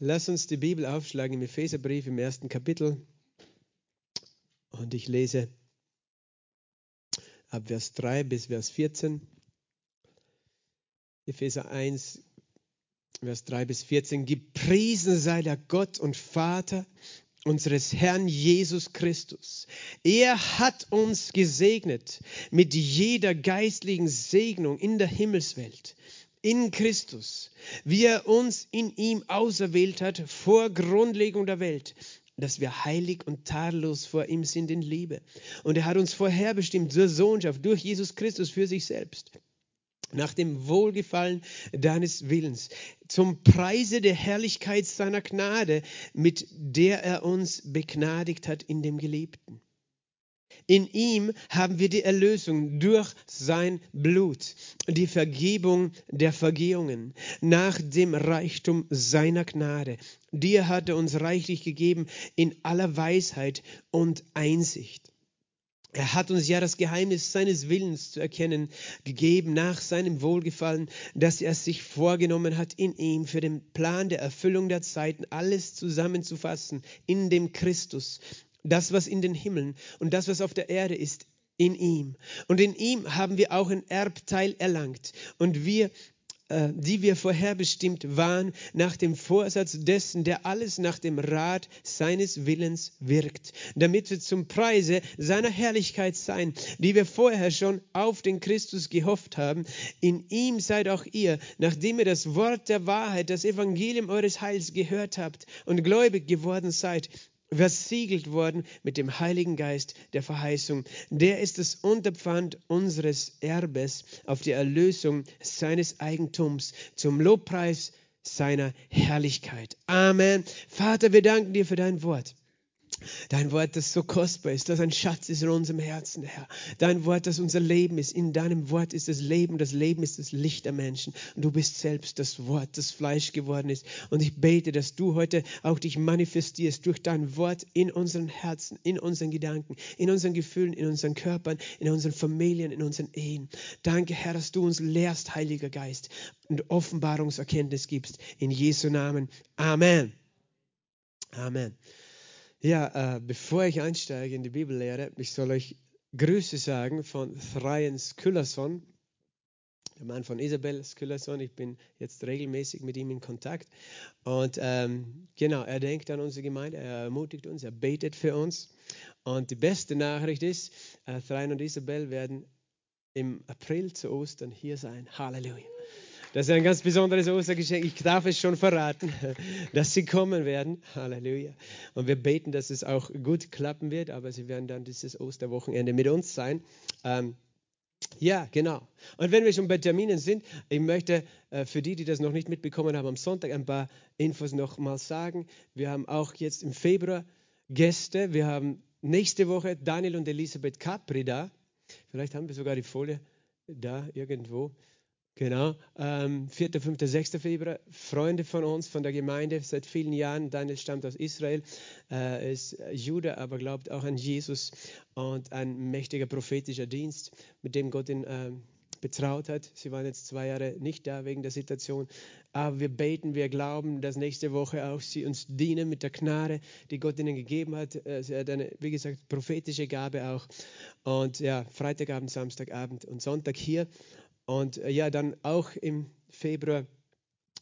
Lass uns die Bibel aufschlagen im Epheserbrief im ersten Kapitel. Und ich lese ab Vers 3 bis Vers 14. Epheser 1, Vers 3 bis 14. Gepriesen sei der Gott und Vater unseres Herrn Jesus Christus. Er hat uns gesegnet mit jeder geistlichen Segnung in der Himmelswelt in Christus, wie er uns in ihm auserwählt hat vor Grundlegung der Welt, dass wir heilig und tadellos vor ihm sind in Liebe. Und er hat uns vorherbestimmt zur Sohnschaft durch Jesus Christus für sich selbst nach dem Wohlgefallen deines Willens, zum Preise der Herrlichkeit seiner Gnade, mit der er uns begnadigt hat in dem Geliebten. In ihm haben wir die Erlösung durch sein Blut, die Vergebung der Vergehungen nach dem Reichtum seiner Gnade. Dir hat er uns reichlich gegeben in aller Weisheit und Einsicht. Er hat uns ja das Geheimnis seines Willens zu erkennen gegeben nach seinem Wohlgefallen, dass er sich vorgenommen hat, in ihm für den Plan der Erfüllung der Zeiten alles zusammenzufassen, in dem Christus, das, was in den Himmeln und das, was auf der Erde ist, in ihm. Und in ihm haben wir auch ein Erbteil erlangt. Und wir, äh, die wir vorherbestimmt waren, nach dem Vorsatz dessen, der alles nach dem Rat seines Willens wirkt, damit wir zum Preise seiner Herrlichkeit sein, die wir vorher schon auf den Christus gehofft haben. In ihm seid auch ihr, nachdem ihr das Wort der Wahrheit, das Evangelium eures Heils gehört habt und gläubig geworden seid, versiegelt worden mit dem Heiligen Geist der Verheißung. Der ist das Unterpfand unseres Erbes auf die Erlösung seines Eigentums zum Lobpreis seiner Herrlichkeit. Amen. Vater, wir danken dir für dein Wort. Dein Wort, das so kostbar ist, das ein Schatz ist in unserem Herzen, Herr. Dein Wort, das unser Leben ist. In deinem Wort ist das Leben. Das Leben ist das Licht der Menschen. Und du bist selbst das Wort, das Fleisch geworden ist. Und ich bete, dass du heute auch dich manifestierst durch dein Wort in unseren Herzen, in unseren Gedanken, in unseren Gefühlen, in unseren Körpern, in unseren Familien, in unseren Ehen. Danke, Herr, dass du uns lehrst, Heiliger Geist, und Offenbarungserkenntnis gibst. In Jesu Namen. Amen. Amen. Ja, äh, bevor ich einsteige in die Bibellehre, ich soll euch Grüße sagen von Thraien Skulason, der Mann von Isabel Skulason. Ich bin jetzt regelmäßig mit ihm in Kontakt. Und ähm, genau, er denkt an unsere Gemeinde, er ermutigt uns, er betet für uns. Und die beste Nachricht ist, äh, Thraien und Isabel werden im April zu Ostern hier sein. Halleluja. Das ist ein ganz besonderes Ostergeschenk. Ich darf es schon verraten, dass sie kommen werden. Halleluja. Und wir beten, dass es auch gut klappen wird, aber sie werden dann dieses Osterwochenende mit uns sein. Ähm, ja, genau. Und wenn wir schon bei Terminen sind, ich möchte äh, für die, die das noch nicht mitbekommen haben, am Sonntag ein paar Infos noch mal sagen. Wir haben auch jetzt im Februar Gäste. Wir haben nächste Woche Daniel und Elisabeth Capri da. Vielleicht haben wir sogar die Folie da irgendwo. Genau, ähm, 4., 5., 6. Februar. Freunde von uns, von der Gemeinde, seit vielen Jahren. Daniel stammt aus Israel, äh, ist Jude, aber glaubt auch an Jesus und ein mächtiger prophetischer Dienst, mit dem Gott ihn äh, betraut hat. Sie waren jetzt zwei Jahre nicht da wegen der Situation, aber wir beten, wir glauben, dass nächste Woche auch sie uns dienen mit der Gnade, die Gott ihnen gegeben hat. Äh, sie hat eine, wie gesagt, prophetische Gabe auch. Und ja, Freitagabend, Samstagabend und Sonntag hier. Und äh, ja, dann auch im Februar,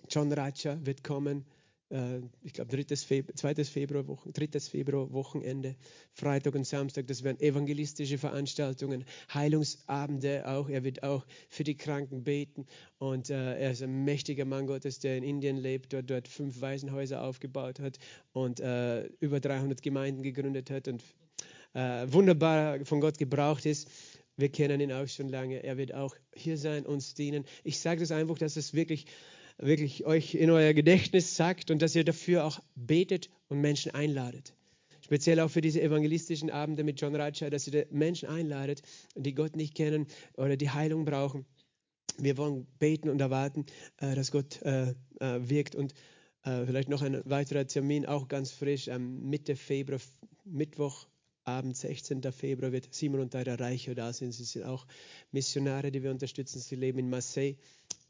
John Raja wird kommen. Äh, ich glaube, 2. Februar, Wochen, 3. Februar Wochenende, Freitag und Samstag. Das werden evangelistische Veranstaltungen, Heilungsabende auch. Er wird auch für die Kranken beten. Und äh, er ist ein mächtiger Mann Gottes, der in Indien lebt, dort, dort fünf Waisenhäuser aufgebaut hat und äh, über 300 Gemeinden gegründet hat und äh, wunderbar von Gott gebraucht ist. Wir kennen ihn auch schon lange. Er wird auch hier sein, uns dienen. Ich sage das einfach, dass es wirklich, wirklich euch in euer Gedächtnis sagt und dass ihr dafür auch betet und Menschen einladet. Speziell auch für diese evangelistischen Abende mit John Raja, dass ihr Menschen einladet, die Gott nicht kennen oder die Heilung brauchen. Wir wollen beten und erwarten, äh, dass Gott äh, äh, wirkt. Und vielleicht noch ein weiterer Termin, auch ganz frisch, Mitte Februar, Mittwoch, Abend, 16. Februar, wird Simon und Tyra Reicher da sein. Sie sind auch Missionare, die wir unterstützen. Sie leben in Marseille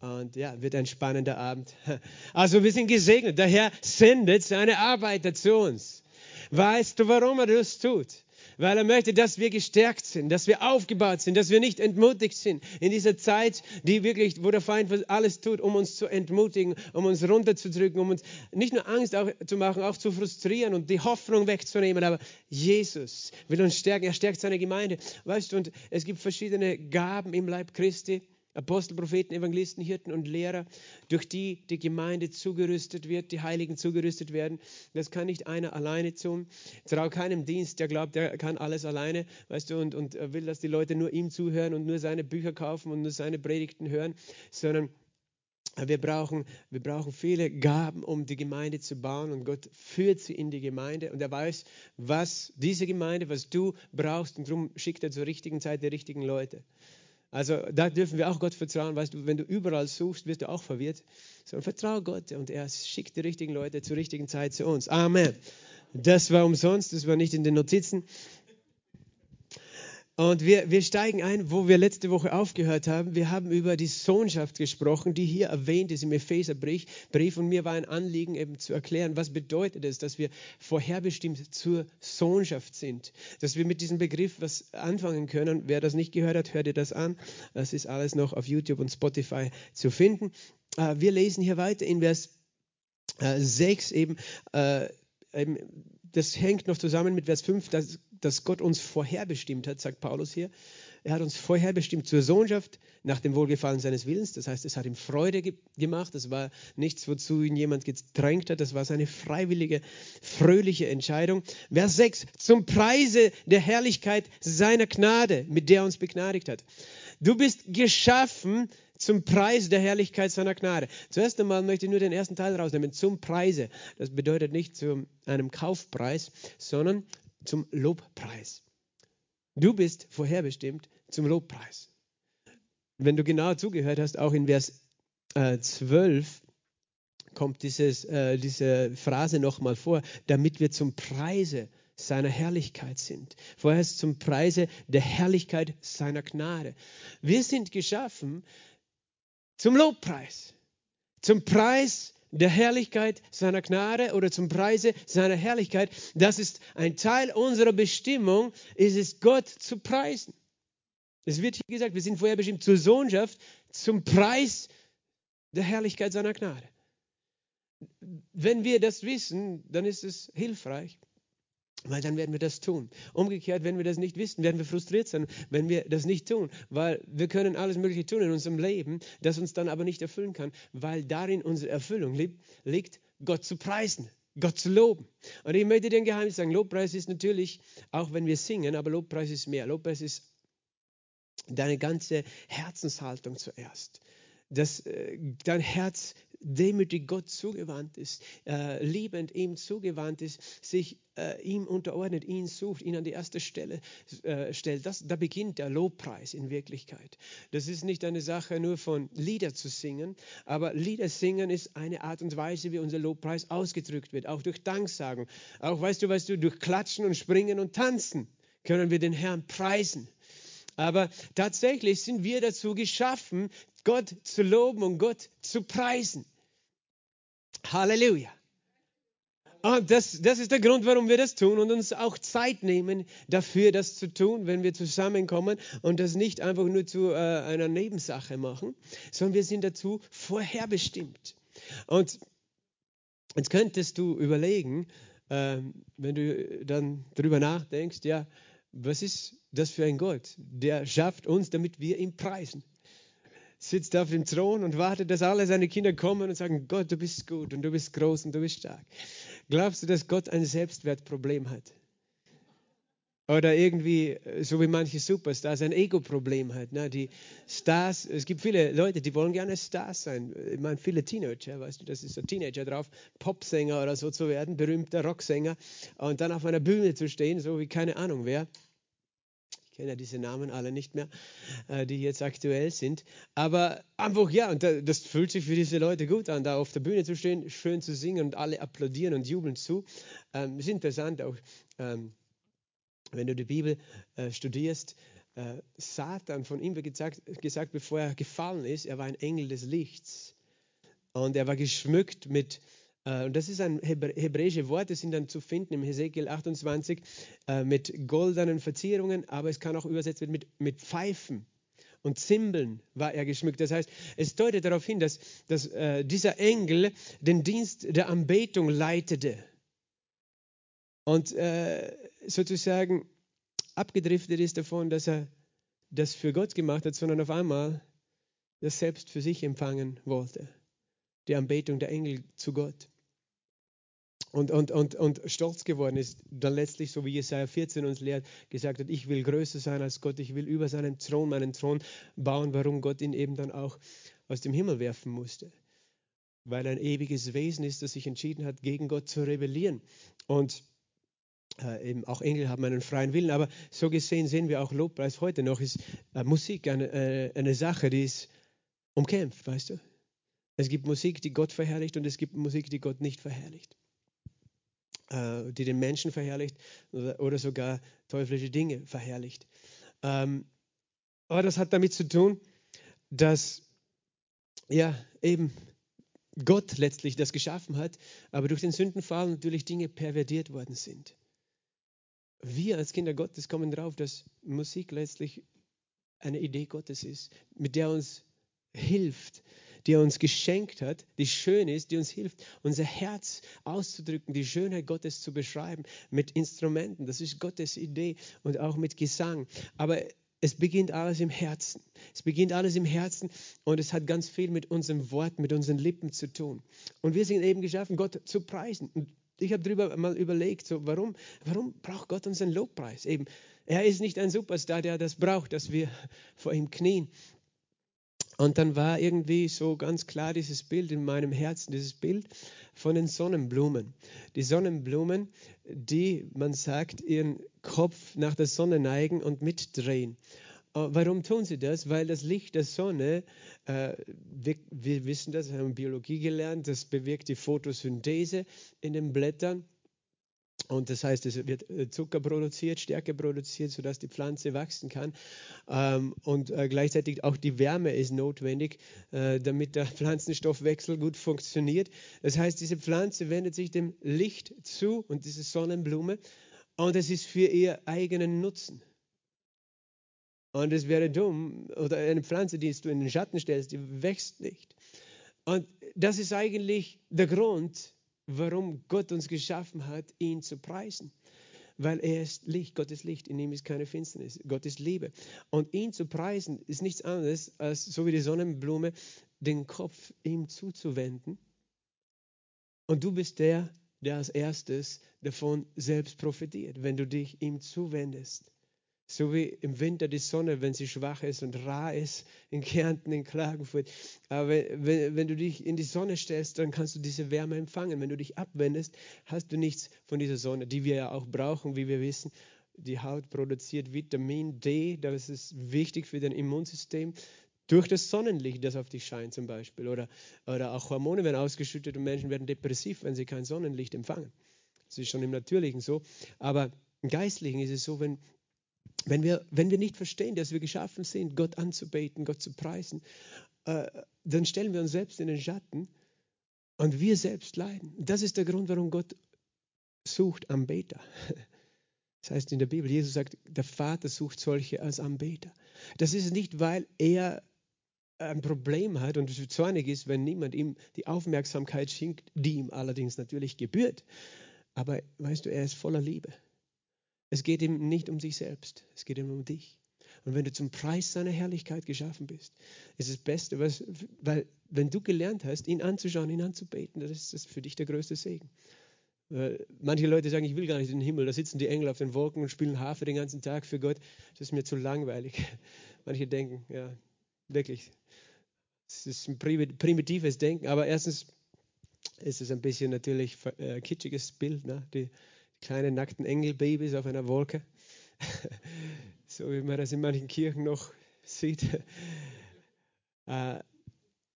Und ja, wird ein spannender Abend. Also wir sind gesegnet. Der Herr sendet seine Arbeiter zu uns. Weißt du, warum er das tut? Weil er möchte, dass wir gestärkt sind, dass wir aufgebaut sind, dass wir nicht entmutigt sind in dieser Zeit, die wirklich, wo der Feind alles tut, um uns zu entmutigen, um uns runterzudrücken, um uns nicht nur Angst auch zu machen, auch zu frustrieren und die Hoffnung wegzunehmen, aber Jesus will uns stärken, er stärkt seine Gemeinde. Weißt du, und es gibt verschiedene Gaben im Leib Christi. Apostel, Propheten, Evangelisten, Hirten und Lehrer, durch die die Gemeinde zugerüstet wird, die Heiligen zugerüstet werden. Das kann nicht einer alleine tun. Trau keinem Dienst, der glaubt, der kann alles alleine, weißt du, und, und will, dass die Leute nur ihm zuhören und nur seine Bücher kaufen und nur seine Predigten hören, sondern wir brauchen, wir brauchen viele Gaben, um die Gemeinde zu bauen und Gott führt sie in die Gemeinde und er weiß, was diese Gemeinde, was du brauchst und darum schickt er zur richtigen Zeit die richtigen Leute. Also da dürfen wir auch Gott vertrauen. Weißt du, wenn du überall suchst, wirst du auch verwirrt. Sondern vertraue Gott und er schickt die richtigen Leute zur richtigen Zeit zu uns. Amen. Das war umsonst, das war nicht in den Notizen. Und wir, wir steigen ein, wo wir letzte Woche aufgehört haben. Wir haben über die Sohnschaft gesprochen, die hier erwähnt ist im Epheserbrief. Und mir war ein Anliegen, eben zu erklären, was bedeutet es, dass wir vorherbestimmt zur Sohnschaft sind. Dass wir mit diesem Begriff was anfangen können. Wer das nicht gehört hat, hört dir das an. Das ist alles noch auf YouTube und Spotify zu finden. Äh, wir lesen hier weiter in Vers 6 äh, eben, äh, eben das hängt noch zusammen mit Vers 5, dass dass Gott uns vorherbestimmt hat, sagt Paulus hier. Er hat uns vorherbestimmt zur Sohnschaft nach dem Wohlgefallen seines Willens. Das heißt, es hat ihm Freude ge gemacht. Das war nichts, wozu ihn jemand gedrängt hat. Das war seine freiwillige, fröhliche Entscheidung. Vers 6. Zum Preise der Herrlichkeit seiner Gnade, mit der er uns begnadigt hat. Du bist geschaffen zum Preis der Herrlichkeit seiner Gnade. Zuerst einmal möchte ich nur den ersten Teil rausnehmen. Zum Preise. Das bedeutet nicht zu einem Kaufpreis, sondern zum Lobpreis. Du bist vorherbestimmt zum Lobpreis. Wenn du genau zugehört hast, auch in Vers äh, 12 kommt dieses, äh, diese Phrase nochmal vor, damit wir zum Preise seiner Herrlichkeit sind. Vorher ist zum Preise der Herrlichkeit seiner Gnade. Wir sind geschaffen zum Lobpreis, zum Preis der Herrlichkeit seiner Gnade oder zum Preise seiner Herrlichkeit. Das ist ein Teil unserer Bestimmung, ist es Gott zu preisen. Es wird hier gesagt, wir sind vorher bestimmt zur Sohnschaft, zum Preis der Herrlichkeit seiner Gnade. Wenn wir das wissen, dann ist es hilfreich. Weil dann werden wir das tun. Umgekehrt, wenn wir das nicht wissen, werden wir frustriert sein, wenn wir das nicht tun. Weil wir können alles Mögliche tun in unserem Leben, das uns dann aber nicht erfüllen kann, weil darin unsere Erfüllung liegt, Gott zu preisen, Gott zu loben. Und ich möchte dir ein Geheimnis sagen, Lobpreis ist natürlich, auch wenn wir singen, aber Lobpreis ist mehr. Lobpreis ist deine ganze Herzenshaltung zuerst dass äh, dein Herz demütig Gott zugewandt ist, äh, liebend ihm zugewandt ist, sich äh, ihm unterordnet, ihn sucht, ihn an die erste Stelle äh, stellt. Das, da beginnt der Lobpreis in Wirklichkeit. Das ist nicht eine Sache nur von Lieder zu singen, aber Lieder singen ist eine Art und Weise, wie unser Lobpreis ausgedrückt wird, auch durch Danksagen. Auch, weißt du, weißt du, durch Klatschen und Springen und Tanzen können wir den Herrn preisen. Aber tatsächlich sind wir dazu geschaffen, Gott zu loben und Gott zu preisen. Halleluja. Und das, das ist der Grund, warum wir das tun und uns auch Zeit nehmen dafür, das zu tun, wenn wir zusammenkommen und das nicht einfach nur zu äh, einer Nebensache machen, sondern wir sind dazu vorherbestimmt. Und jetzt könntest du überlegen, äh, wenn du dann darüber nachdenkst, ja, was ist das für ein Gott? Der schafft uns, damit wir ihn preisen sitzt auf dem Thron und wartet, dass alle seine Kinder kommen und sagen, Gott, du bist gut und du bist groß und du bist stark. Glaubst du, dass Gott ein Selbstwertproblem hat? Oder irgendwie, so wie manche Superstars, ein Ego-Problem hat. Ne? Die Stars, es gibt viele Leute, die wollen gerne Stars sein. Ich meine, viele Teenager, weißt du, das ist so Teenager drauf, Popsänger oder so zu werden, berühmter Rocksänger und dann auf einer Bühne zu stehen, so wie keine Ahnung wer kenne ja diese Namen alle nicht mehr, äh, die jetzt aktuell sind. Aber einfach, ja, und das fühlt sich für diese Leute gut an, da auf der Bühne zu stehen, schön zu singen und alle applaudieren und jubeln zu. Ähm, ist interessant auch, ähm, wenn du die Bibel äh, studierst. äh, Satan, von ihm wird gesagt, gesagt, bevor er gefallen ist, er war ein Engel des Lichts. Und er war geschmückt mit, äh, und das ist ein hebräische Wort, das sind dann zu finden im Hesekiel 28, äh, mit goldenen Verzierungen, aber es kann auch übersetzt werden mit, mit Pfeifen und Zimbeln war er geschmückt. Das heißt, es deutet darauf hin, dass, dass äh, dieser Engel den Dienst der Anbetung leitete und äh, sozusagen abgedriftet ist davon, dass er das für Gott gemacht hat, sondern auf einmal das selbst für sich empfangen wollte. Die Anbetung der Engel zu Gott. Und, und, und, und stolz geworden ist, dann letztlich, so wie Jesaja 14 uns lehrt, gesagt hat, ich will größer sein als Gott, ich will über seinen Thron meinen Thron bauen, warum Gott ihn eben dann auch aus dem Himmel werfen musste. Weil er ein ewiges Wesen ist, das sich entschieden hat, gegen Gott zu rebellieren. Und äh, eben auch Engel haben einen freien Willen, aber so gesehen sehen wir auch Lobpreis heute noch, ist äh, Musik eine, äh, eine Sache, die ist umkämpft, weißt du? Es gibt Musik, die Gott verherrlicht und es gibt Musik, die Gott nicht verherrlicht, äh, die den Menschen verherrlicht oder, oder sogar teuflische Dinge verherrlicht. Ähm, aber das hat damit zu tun, dass ja eben Gott letztlich das geschaffen hat, aber durch den Sündenfall natürlich Dinge pervertiert worden sind wir als Kinder Gottes kommen drauf, dass Musik letztlich eine Idee Gottes ist, mit der uns hilft, die er uns geschenkt hat, die schön ist, die uns hilft, unser Herz auszudrücken, die Schönheit Gottes zu beschreiben mit Instrumenten. Das ist Gottes Idee und auch mit Gesang. Aber es beginnt alles im Herzen. Es beginnt alles im Herzen und es hat ganz viel mit unserem Wort, mit unseren Lippen zu tun. Und wir sind eben geschaffen, Gott zu preisen. Und ich habe darüber mal überlegt, so, warum, warum braucht Gott unseren Lobpreis? Eben, er ist nicht ein Superstar, der das braucht, dass wir vor ihm knien. Und dann war irgendwie so ganz klar dieses Bild in meinem Herzen, dieses Bild von den Sonnenblumen. Die Sonnenblumen, die, man sagt, ihren Kopf nach der Sonne neigen und mitdrehen. Äh, warum tun sie das? Weil das Licht der Sonne, äh, wir, wir, wissen das, haben Biologie gelernt, das bewirkt die Photosynthese in den Blättern. Und das heißt, es wird äh, Zucker produziert, Stärke produziert, sodass die Pflanze wachsen kann. Ähm, und äh, gleichzeitig auch die Wärme ist notwendig, äh, damit der Pflanzenstoffwechsel gut funktioniert. Das heißt, diese Pflanze wendet sich dem Licht zu und diese Sonnenblume. Und es ist für ihr eigenen Nutzen. Und es wäre dumm, oder eine Pflanze, die du in den Schatten stellst, die wächst nicht. Und das ist eigentlich der Grund, warum Gott uns geschaffen hat, ihn zu preisen. Weil er ist Licht, Gott ist Licht, in ihm ist keine Finsternis, Gott ist Liebe. Und ihn zu preisen ist nichts anderes, als so wie die Sonnenblume, den Kopf ihm zuzuwenden. Und du bist der, der als erstes davon selbst profitiert, wenn du dich ihm zuwendest. So wie im Winter die Sonne, wenn sie schwach ist und rar ist, in Kärnten, in Klagenfurt. Aber wenn, wenn, du dich in die Sonne stellst, dann kannst du diese Wärme empfangen. Wenn du dich abwendest, hast du nichts von dieser Sonne, die wir ja auch brauchen, wie wir wissen. Die Haut produziert Vitamin D, das ist wichtig für dein Immunsystem. Durch das Sonnenlicht, das auf dich scheint zum Beispiel. Oder, oder auch Hormone werden ausgeschüttet und Menschen werden depressiv, wenn sie kein Sonnenlicht empfangen. Das ist schon im Natürlichen so. Aber im Geistlichen ist es so, wenn wenn wir, wenn wir nicht verstehen, dass wir geschaffen sind, Gott anzubeten, Gott zu preisen, äh, dann stellen wir uns selbst in den Schatten und wir selbst leiden. Das ist der Grund, warum Gott sucht Anbeter. Das heißt in der Bibel, Jesus sagt, der Vater sucht solche als Anbeter. Das ist nicht, weil er ein Problem hat und zornig ist, wenn niemand ihm die Aufmerksamkeit schenkt, die ihm allerdings natürlich gebührt. Aber weißt du, er ist voller Liebe. Es geht ihm nicht um sich selbst, es geht ihm um dich. Und wenn du zum Preis seiner Herrlichkeit geschaffen bist, ist das Beste, was, weil wenn du gelernt hast, ihn anzuschauen, ihn anzubeten, das ist das für dich der größte Segen. Manche Leute sagen, ich will gar nicht in den Himmel, da sitzen die Engel auf den Wolken und spielen Harfe den ganzen Tag für Gott. Das ist mir zu langweilig. Manche denken, ja, wirklich, es ist ein primitives Denken, aber erstens ist es ein bisschen natürlich äh, kitschiges Bild. Ne? Die, kleine nackten Engelbabys auf einer Wolke, so wie man das in manchen Kirchen noch sieht. Äh,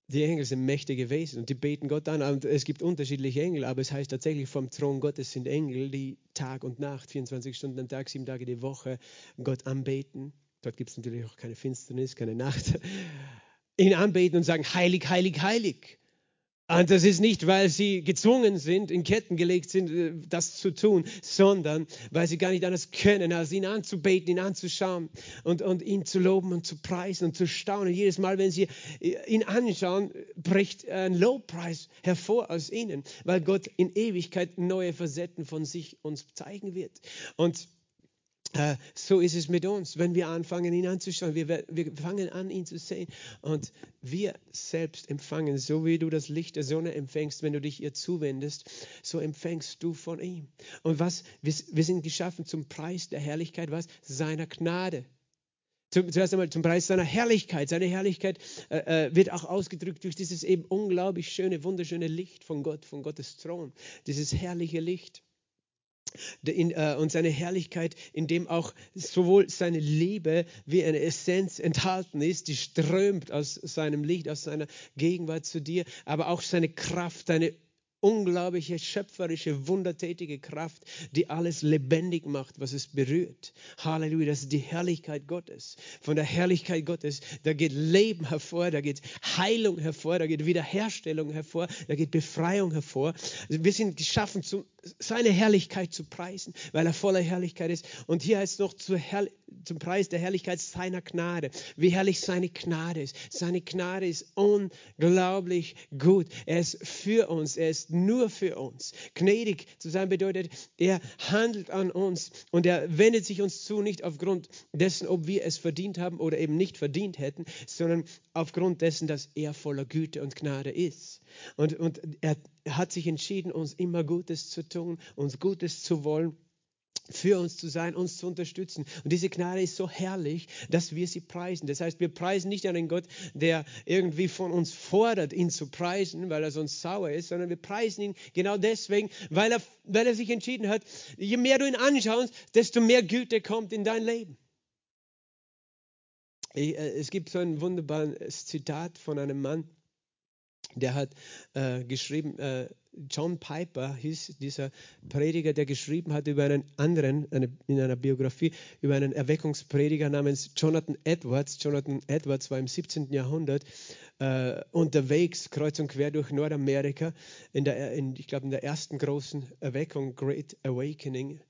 die Engel sind mächtige Wesen und die beten Gott an. Und es gibt unterschiedliche Engel, aber es heißt tatsächlich vom Thron Gottes sind Engel, die Tag und Nacht, 24 Stunden am Tag, sieben Tage die Woche Gott anbeten dort gibt es natürlich auch keine Finsternis, keine Nacht, ihn anbeten und sagen, heilig, heilig, heilig. Und das ist nicht, weil sie gezwungen sind, in Ketten gelegt sind, äh, das zu tun, sondern weil sie gar nicht anders können, als ihn anzubeten, ihn anzuschauen und, und ihn zu loben und zu preisen und zu staunen. Jedes Mal, wenn sie äh, ihn anschauen, bricht ein Lobpreis hervor aus ihnen, weil Gott in Ewigkeit neue Facetten von sich uns zeigen wird. Und so ist es mit uns, wenn wir anfangen, ihn anzuschauen. Wir, wir fangen an, ihn zu sehen. Und wir selbst empfangen, so wie du das Licht der Sonne empfängst, wenn du dich ihr zuwendest, so empfängst du von ihm. Und was? Wir, wir sind geschaffen zum Preis der Herrlichkeit, was? Seiner Gnade. Zuerst einmal zum Preis seiner Herrlichkeit. Seine Herrlichkeit äh, äh, wird auch ausgedrückt durch dieses eben unglaublich schöne, wunderschöne Licht von Gott, von Gottes Thron. Dieses herrliche Licht äh, und seine Herrlichkeit, in dem auch sowohl seine Liebe wie eine Essenz enthalten ist, die strömt aus seinem Licht, aus seiner Gegenwart zu dir, aber auch seine Kraft, seine unglaubliche, schöpferische, wundertätige Kraft, die alles lebendig macht, was es berührt. Halleluja, das ist die Herrlichkeit Gottes. Von der Herrlichkeit Gottes, da geht Leben hervor, da geht Heilung hervor, da geht Wiederherstellung hervor, da geht Befreiung hervor. Wir sind geschaffen, seine Herrlichkeit zu preisen, weil er voller Herrlichkeit ist. Und hier heißt es noch zum Preis der Herrlichkeit seiner Gnade. Wie herrlich seine Gnade ist. Seine Gnade ist unglaublich gut. Er ist für uns. Er ist nur für uns. Gnädig zu sein bedeutet, er handelt an uns und er wendet sich uns zu, nicht aufgrund dessen, ob wir es verdient haben oder eben nicht verdient hätten, sondern aufgrund dessen, dass er voller Güte und Gnade ist. Und, und er hat sich entschieden, uns immer Gutes zu tun, uns Gutes zu wollen für uns zu sein, uns zu unterstützen. Und diese Gnade ist so herrlich, dass wir sie preisen. Das heißt, wir preisen nicht einen Gott, der irgendwie von uns fordert, ihn zu preisen, weil er sonst sauer ist, sondern wir preisen ihn genau deswegen, weil er, weil er sich entschieden hat, je mehr du ihn anschaust, desto mehr Güte kommt in dein Leben. Äh, es gibt so ein wunderbares Zitat von einem Mann, der hat äh, geschrieben, äh, John Piper hieß dieser Prediger, der geschrieben hat über einen anderen, eine, in einer Biografie, über einen Erweckungsprediger namens Jonathan Edwards. Jonathan Edwards war im 17. Jahrhundert äh, unterwegs, kreuz und quer durch Nordamerika, in der, in, ich glaube in der ersten großen Erweckung, Great Awakening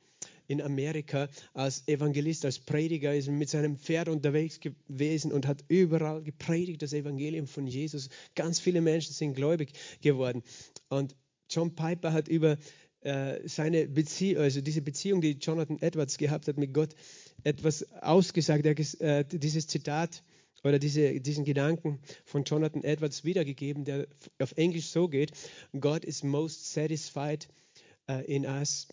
in Amerika als Evangelist, als Prediger, ist mit seinem Pferd unterwegs gewesen und hat überall gepredigt, das Evangelium von Jesus. Ganz viele Menschen sind gläubig geworden. Und John Piper hat über äh, seine Beziehung, also diese Beziehung, die Jonathan Edwards gehabt hat mit Gott, etwas ausgesagt. Er äh, dieses Zitat oder diese, diesen Gedanken von Jonathan Edwards wiedergegeben, der auf Englisch so geht: God is most satisfied uh, in us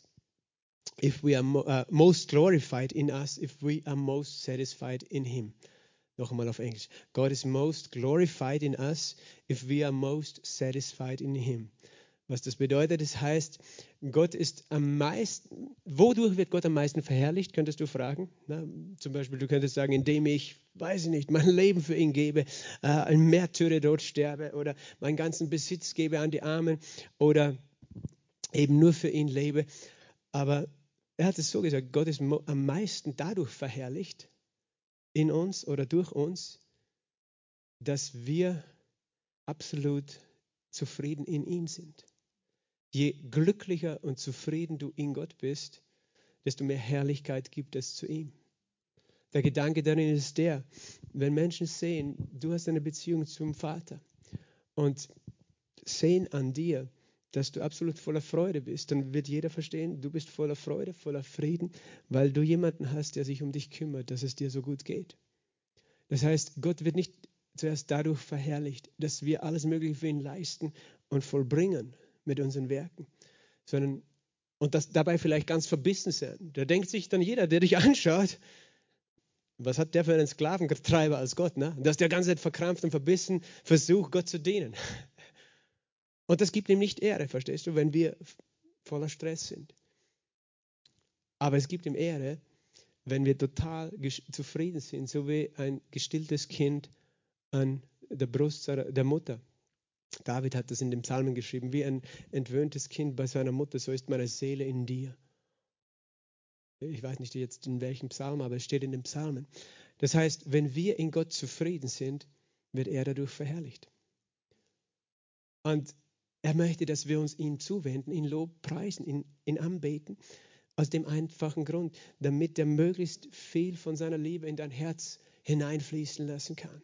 if we are mo uh, most glorified in us if we are most satisfied in him. Noch einmal auf Englisch. God is most glorified in us if we are most satisfied in him. Was das bedeutet, das heißt, Gott ist am meisten, wodurch wird Gott am meisten verherrlicht, könntest du fragen. Na, zum Beispiel, du könntest sagen, indem ich, weiß ich nicht, mein Leben für ihn gebe, äh, ein Märtyrer dort sterbe oder meinen ganzen Besitz gebe an die Armen oder eben nur für ihn lebe. Aber er hat es so gesagt, Gott ist am meisten dadurch verherrlicht in uns oder durch uns, dass wir absolut zufrieden in ihm sind. Je glücklicher und zufrieden du in Gott bist, desto mehr Herrlichkeit gibt es zu ihm. Der Gedanke darin ist der, wenn Menschen sehen, du hast eine Beziehung zum Vater und sehen an dir, dass du absolut voller Freude bist, dann wird jeder verstehen, du bist voller Freude, voller Frieden, weil du jemanden hast, der sich um dich kümmert, dass es dir so gut geht. Das heißt, Gott wird nicht zuerst dadurch verherrlicht, dass wir alles Mögliche für ihn leisten und vollbringen mit unseren Werken, sondern und das dabei vielleicht ganz verbissen sein. Da denkt sich dann jeder, der dich anschaut, was hat der für einen Sklaventreiber als Gott, ne? Dass der ganze Zeit verkrampft und verbissen versucht, Gott zu dienen. Und das gibt ihm nicht Ehre, verstehst du, wenn wir voller Stress sind. Aber es gibt ihm Ehre, wenn wir total zufrieden sind, so wie ein gestilltes Kind an der Brust der Mutter. David hat das in den Psalmen geschrieben, wie ein entwöhntes Kind bei seiner Mutter, so ist meine Seele in dir. Ich weiß nicht jetzt in welchem Psalm, aber es steht in den Psalmen. Das heißt, wenn wir in Gott zufrieden sind, wird er dadurch verherrlicht. Und er möchte, dass wir uns ihm zuwenden, ihn Lob preisen, ihn, ihn anbeten, aus dem einfachen Grund, damit er möglichst viel von seiner Liebe in dein Herz hineinfließen lassen kann.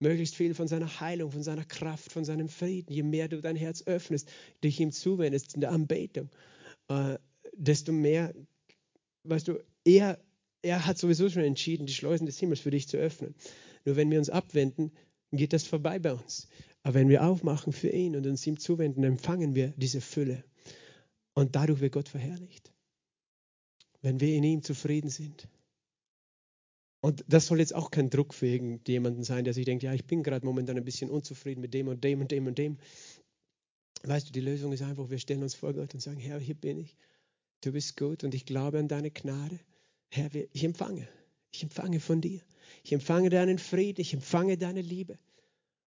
Möglichst viel von seiner Heilung, von seiner Kraft, von seinem Frieden. Je mehr du dein Herz öffnest, dich ihm zuwendest in der Anbetung, äh, desto mehr, weißt du, er, er hat sowieso schon entschieden, die Schleusen des Himmels für dich zu öffnen. Nur wenn wir uns abwenden, geht das vorbei bei uns. Aber wenn wir aufmachen für ihn und uns ihm zuwenden, empfangen wir diese Fülle. Und dadurch wird Gott verherrlicht. Wenn wir in ihm zufrieden sind. Und das soll jetzt auch kein Druck für irgendjemanden sein, der sich denkt, ja, ich bin gerade momentan ein bisschen unzufrieden mit dem und dem und dem und dem. Weißt du, die Lösung ist einfach, wir stellen uns vor Gott und sagen, Herr, hier bin ich. Du bist gut und ich glaube an deine Gnade. Herr, ich empfange. Ich empfange von dir. Ich empfange deinen Frieden. Ich empfange deine Liebe.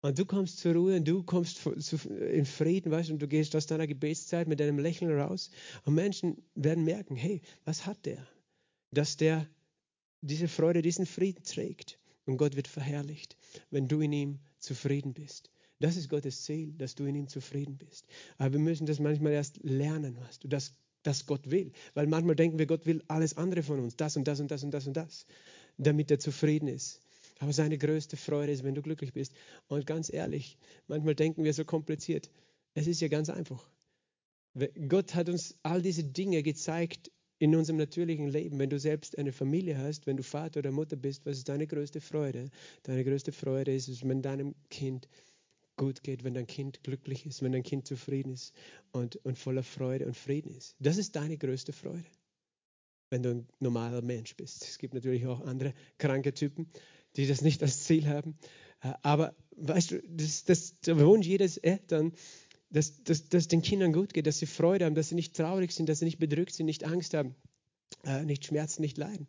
Und du kommst zur Ruhe und du kommst in Frieden, weißt du, und du gehst aus deiner Gebetszeit mit deinem Lächeln raus. Und Menschen werden merken, hey, was hat der? Dass der diese Freude, diesen Frieden trägt. Und Gott wird verherrlicht, wenn du in ihm zufrieden bist. Das ist Gottes Ziel, dass du in ihm zufrieden bist. Aber wir müssen das manchmal erst lernen, weißt du, dass, dass Gott will. Weil manchmal denken wir, Gott will alles andere von uns, das und das und das und das und das, damit er zufrieden ist. Aber seine größte Freude ist, wenn du glücklich bist. Und ganz ehrlich, manchmal denken wir so kompliziert. Es ist ja ganz einfach. Gott hat uns all diese Dinge gezeigt in unserem natürlichen Leben. Wenn du selbst eine Familie hast, wenn du Vater oder Mutter bist, was ist deine größte Freude? Deine größte Freude ist wenn deinem Kind gut geht, wenn dein Kind glücklich ist, wenn dein Kind zufrieden ist und, und voller Freude und Frieden ist. Das ist deine größte Freude, wenn du ein normaler Mensch bist. Es gibt natürlich auch andere kranke Typen, die das nicht als Ziel haben. Äh, aber weißt du, das, das der Wunsch jedes Eltern, dass, dass, dass den Kindern gut geht, dass sie Freude haben, dass sie nicht traurig sind, dass sie nicht bedrückt sind, nicht Angst haben, äh, nicht schmerzen, nicht leiden.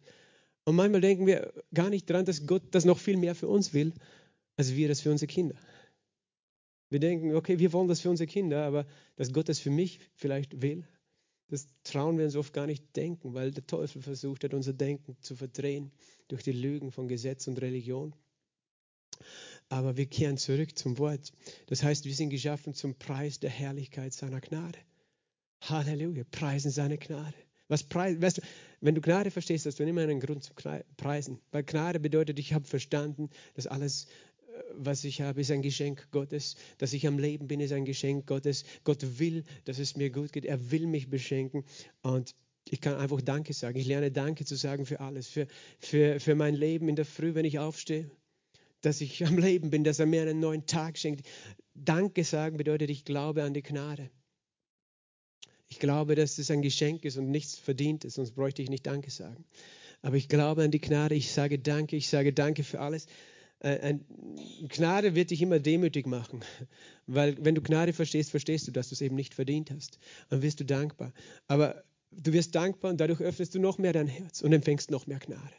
Und manchmal denken wir gar nicht daran, dass Gott das noch viel mehr für uns will, als wir das für unsere Kinder. Wir denken, okay, wir wollen das für unsere Kinder, aber dass Gott das für mich vielleicht will, das trauen wir uns oft gar nicht denken, weil der Teufel versucht hat, unser Denken zu verdrehen durch die Lügen von Gesetz und Religion. Aber wir kehren zurück zum Wort. Das heißt, wir sind geschaffen zum Preis der Herrlichkeit seiner Gnade. Halleluja, preisen seine Gnade. Was preis, weißt du, wenn du Gnade verstehst, hast du immer einen Grund zu preisen. Weil Gnade bedeutet, ich habe verstanden, dass alles was ich habe, ist ein Geschenk Gottes. Dass ich am Leben bin, ist ein Geschenk Gottes. Gott will, dass es mir gut geht. Er will mich beschenken. Und ich kann einfach Danke sagen. Ich lerne Danke zu sagen für alles. Für, für, für mein Leben in der Früh, wenn ich aufstehe. Dass ich am Leben bin, dass er mir einen neuen Tag schenkt. Danke sagen bedeutet, ich glaube an die Gnade. Ich glaube, dass es ein Geschenk ist und nichts verdient ist, sonst bräuchte ich nicht Danke sagen. Aber ich glaube an die Gnade, ich sage Danke, ich sage Danke für alles. Äh, Gnade wird dich immer demütig machen, weil wenn du Gnade verstehst, verstehst du, dass du es eben nicht verdient hast. Dann wirst du dankbar. Aber du wirst dankbar und dadurch öffnest du noch mehr dein Herz und empfängst noch mehr Gnade.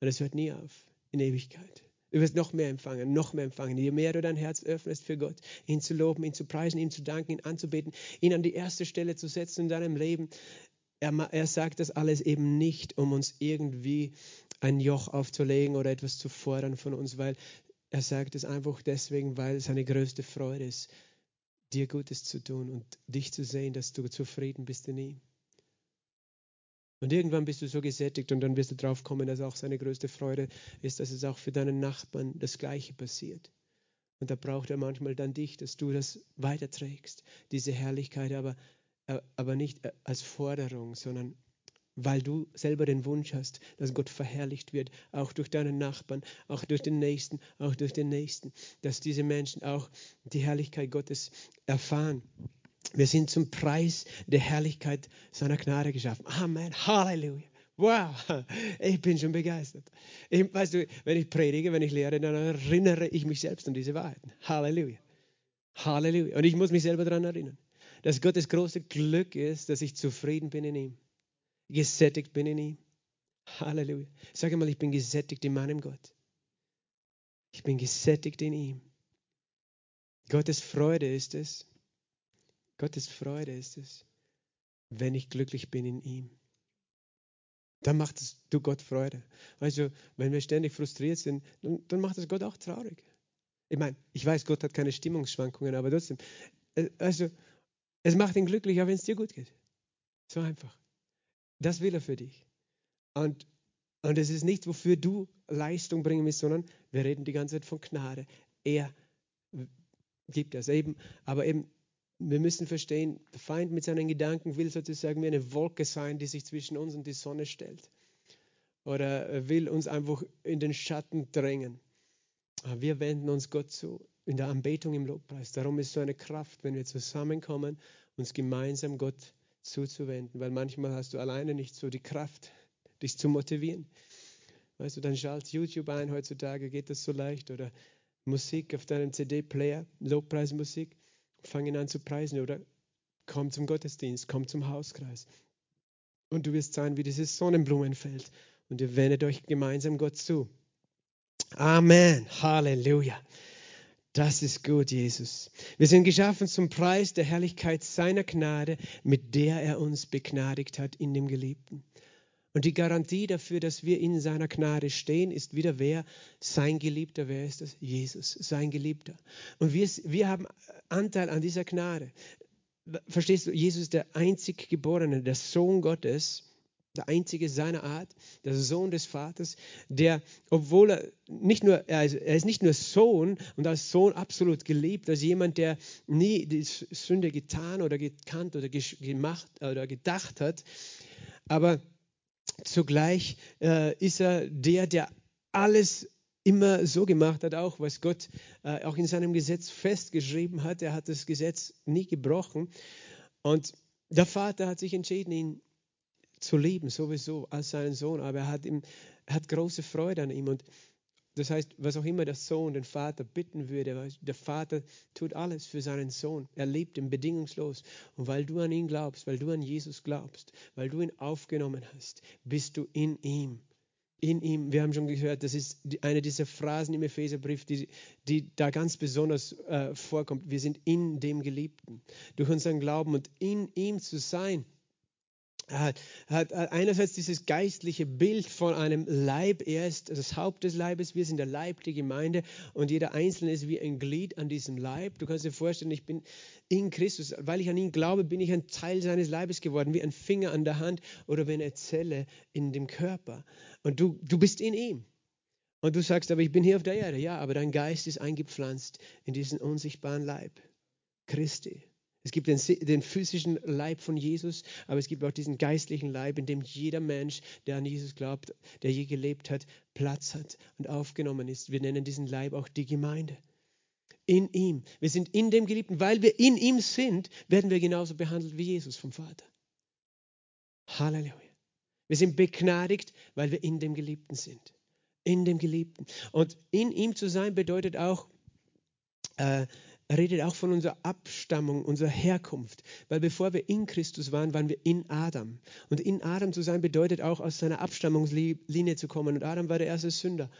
Und es hört nie auf in Ewigkeit. Du wirst noch mehr empfangen, noch mehr empfangen. Je mehr du dein Herz öffnest für Gott, ihn zu loben, ihn zu preisen, ihm zu danken, ihn anzubeten, ihn an die erste Stelle zu setzen in deinem Leben. Er, er sagt das alles eben nicht, um uns irgendwie ein Joch aufzulegen oder etwas zu fordern von uns, weil er sagt es einfach deswegen, weil es seine größte Freude ist, dir Gutes zu tun und dich zu sehen, dass du zufrieden bist in ihm. Und irgendwann bist du so gesättigt und dann wirst du drauf kommen, dass auch seine größte Freude ist, dass es auch für deinen Nachbarn das Gleiche passiert. Und da braucht er manchmal dann dich, dass du das weiterträgst, diese Herrlichkeit, aber, aber nicht als Forderung, sondern weil du selber den Wunsch hast, dass Gott verherrlicht wird, auch durch deinen Nachbarn, auch durch den Nächsten, auch durch den Nächsten, dass diese Menschen auch die Herrlichkeit Gottes erfahren. Wir sind zum Preis der Herrlichkeit seiner Gnade geschaffen. Amen. Halleluja. Wow, ich bin schon begeistert. Ich, weißt du, wenn ich predige, wenn ich lehre, dann erinnere ich mich selbst an diese Wahrheiten. Halleluja. Halleluja. Und ich muss mich selber daran erinnern, dass Gottes große Glück ist, dass ich zufrieden bin in ihm gesättigt bin in ihm. Halleluja. Sag mal, ich bin gesättigt in meinem Gott. Ich bin gesättigt in ihm. Gottes Freude ist es. Gottes Freude ist es, wenn ich glücklich bin in ihm. dann macht es du Gott Freude. Also, wenn wir ständig frustriert sind, dann, dann macht es Gott auch traurig. Ich meine, ich weiß, Gott hat keine Stimmungsschwankungen, aber trotzdem, äh, also, es macht ihn glücklicher, wenn es dir gut geht. So einfach. Das will er für dich. Und, und es ist nicht, wofür du Leistung bringen musst, sondern wir reden die ganze Zeit von Gnade. Er gibt das eben, aber eben wir müssen verstehen, der Feind mit seinen Gedanken will sozusagen wie eine Wolke sein, die sich zwischen uns und die Sonne stellt. Oder will uns einfach in den Schatten drängen. Aber wir wenden uns Gott zu in der Anbetung im Lobpreis. Darum ist so eine Kraft, wenn wir zusammenkommen, uns gemeinsam Gott zuzuwenden. Weil manchmal hast du alleine nicht so die Kraft, dich zu motivieren. Weißt du, dann schalt YouTube ein, heutzutage geht das so leicht. Oder Musik auf deinem CD-Player, Lobpreismusik fangen an zu preisen oder komm zum Gottesdienst, komm zum Hauskreis. Und du wirst sein wie dieses Sonnenblumenfeld und ihr wendet euch gemeinsam Gott zu. Amen. Halleluja. Das ist gut, Jesus. Wir sind geschaffen zum Preis der Herrlichkeit seiner Gnade, mit der er uns begnadigt hat in dem Geliebten. Und die Garantie dafür, dass wir in seiner Gnade stehen, ist wieder wer? Sein Geliebter. Wer ist das? Jesus, sein Geliebter. Und wir, wir haben Anteil an dieser Gnade. Verstehst du? Jesus ist der einzig Geborene, der Sohn Gottes, der einzige seiner Art, der Sohn des Vaters, der, obwohl er nicht nur, er ist, nicht nur Sohn und als Sohn absolut geliebt, als jemand, der nie die Sünde getan oder gekannt oder gemacht oder gedacht hat, aber zugleich äh, ist er der, der alles immer so gemacht hat, auch was Gott äh, auch in seinem Gesetz festgeschrieben hat. Er hat das Gesetz nie gebrochen. Und der Vater hat sich entschieden, ihn zu lieben, sowieso als seinen Sohn, aber er hat, ihm, er hat große Freude an ihm. Und das heißt, was auch immer der Sohn den Vater bitten würde, der Vater tut alles für seinen Sohn. Er liebt ihn bedingungslos. Und weil du an ihn glaubst, weil du an Jesus glaubst, weil du ihn aufgenommen hast, bist du in ihm. In ihm, wir haben schon gehört, das ist eine dieser Phrasen im Epheserbrief, die, die da ganz besonders äh, vorkommt. Wir sind in dem Geliebten. Durch unseren Glauben und in ihm zu sein, hat, hat einerseits dieses geistliche Bild von einem Leib. Er ist das Haupt des Leibes, wir sind der Leib, die Gemeinde und jeder Einzelne ist wie ein Glied an diesem Leib. Du kannst dir vorstellen, ich bin in Christus, weil ich an ihn glaube, bin ich ein Teil seines Leibes geworden, wie ein Finger an der Hand oder wie eine Zelle in dem Körper. Und du, du bist in ihm. Und du sagst, aber ich bin hier auf der Erde. Ja, aber dein Geist ist eingepflanzt in diesen unsichtbaren Leib. Christi. Es gibt den, den, physischen Leib von Jesus, aber es gibt auch diesen geistlichen Leib, in dem jeder Mensch, der an Jesus glaubt, der je gelebt hat, Platz hat und aufgenommen ist. Wir nennen diesen Leib auch die Gemeinde. In ihm. Wir sind in dem Geliebten. Weil wir in ihm sind, werden wir genauso behandelt wie Jesus vom Vater. Halleluja. Wir sind begnadigt, weil wir in dem Geliebten sind. In dem Geliebten. Und in ihm zu sein bedeutet auch, äh, er redet auch von unserer Abstammung, unserer Herkunft. Weil bevor wir in Christus waren, waren wir in Adam. Und in Adam zu sein bedeutet auch, aus seiner Abstammungslinie zu kommen. Und Adam war der erste Sünder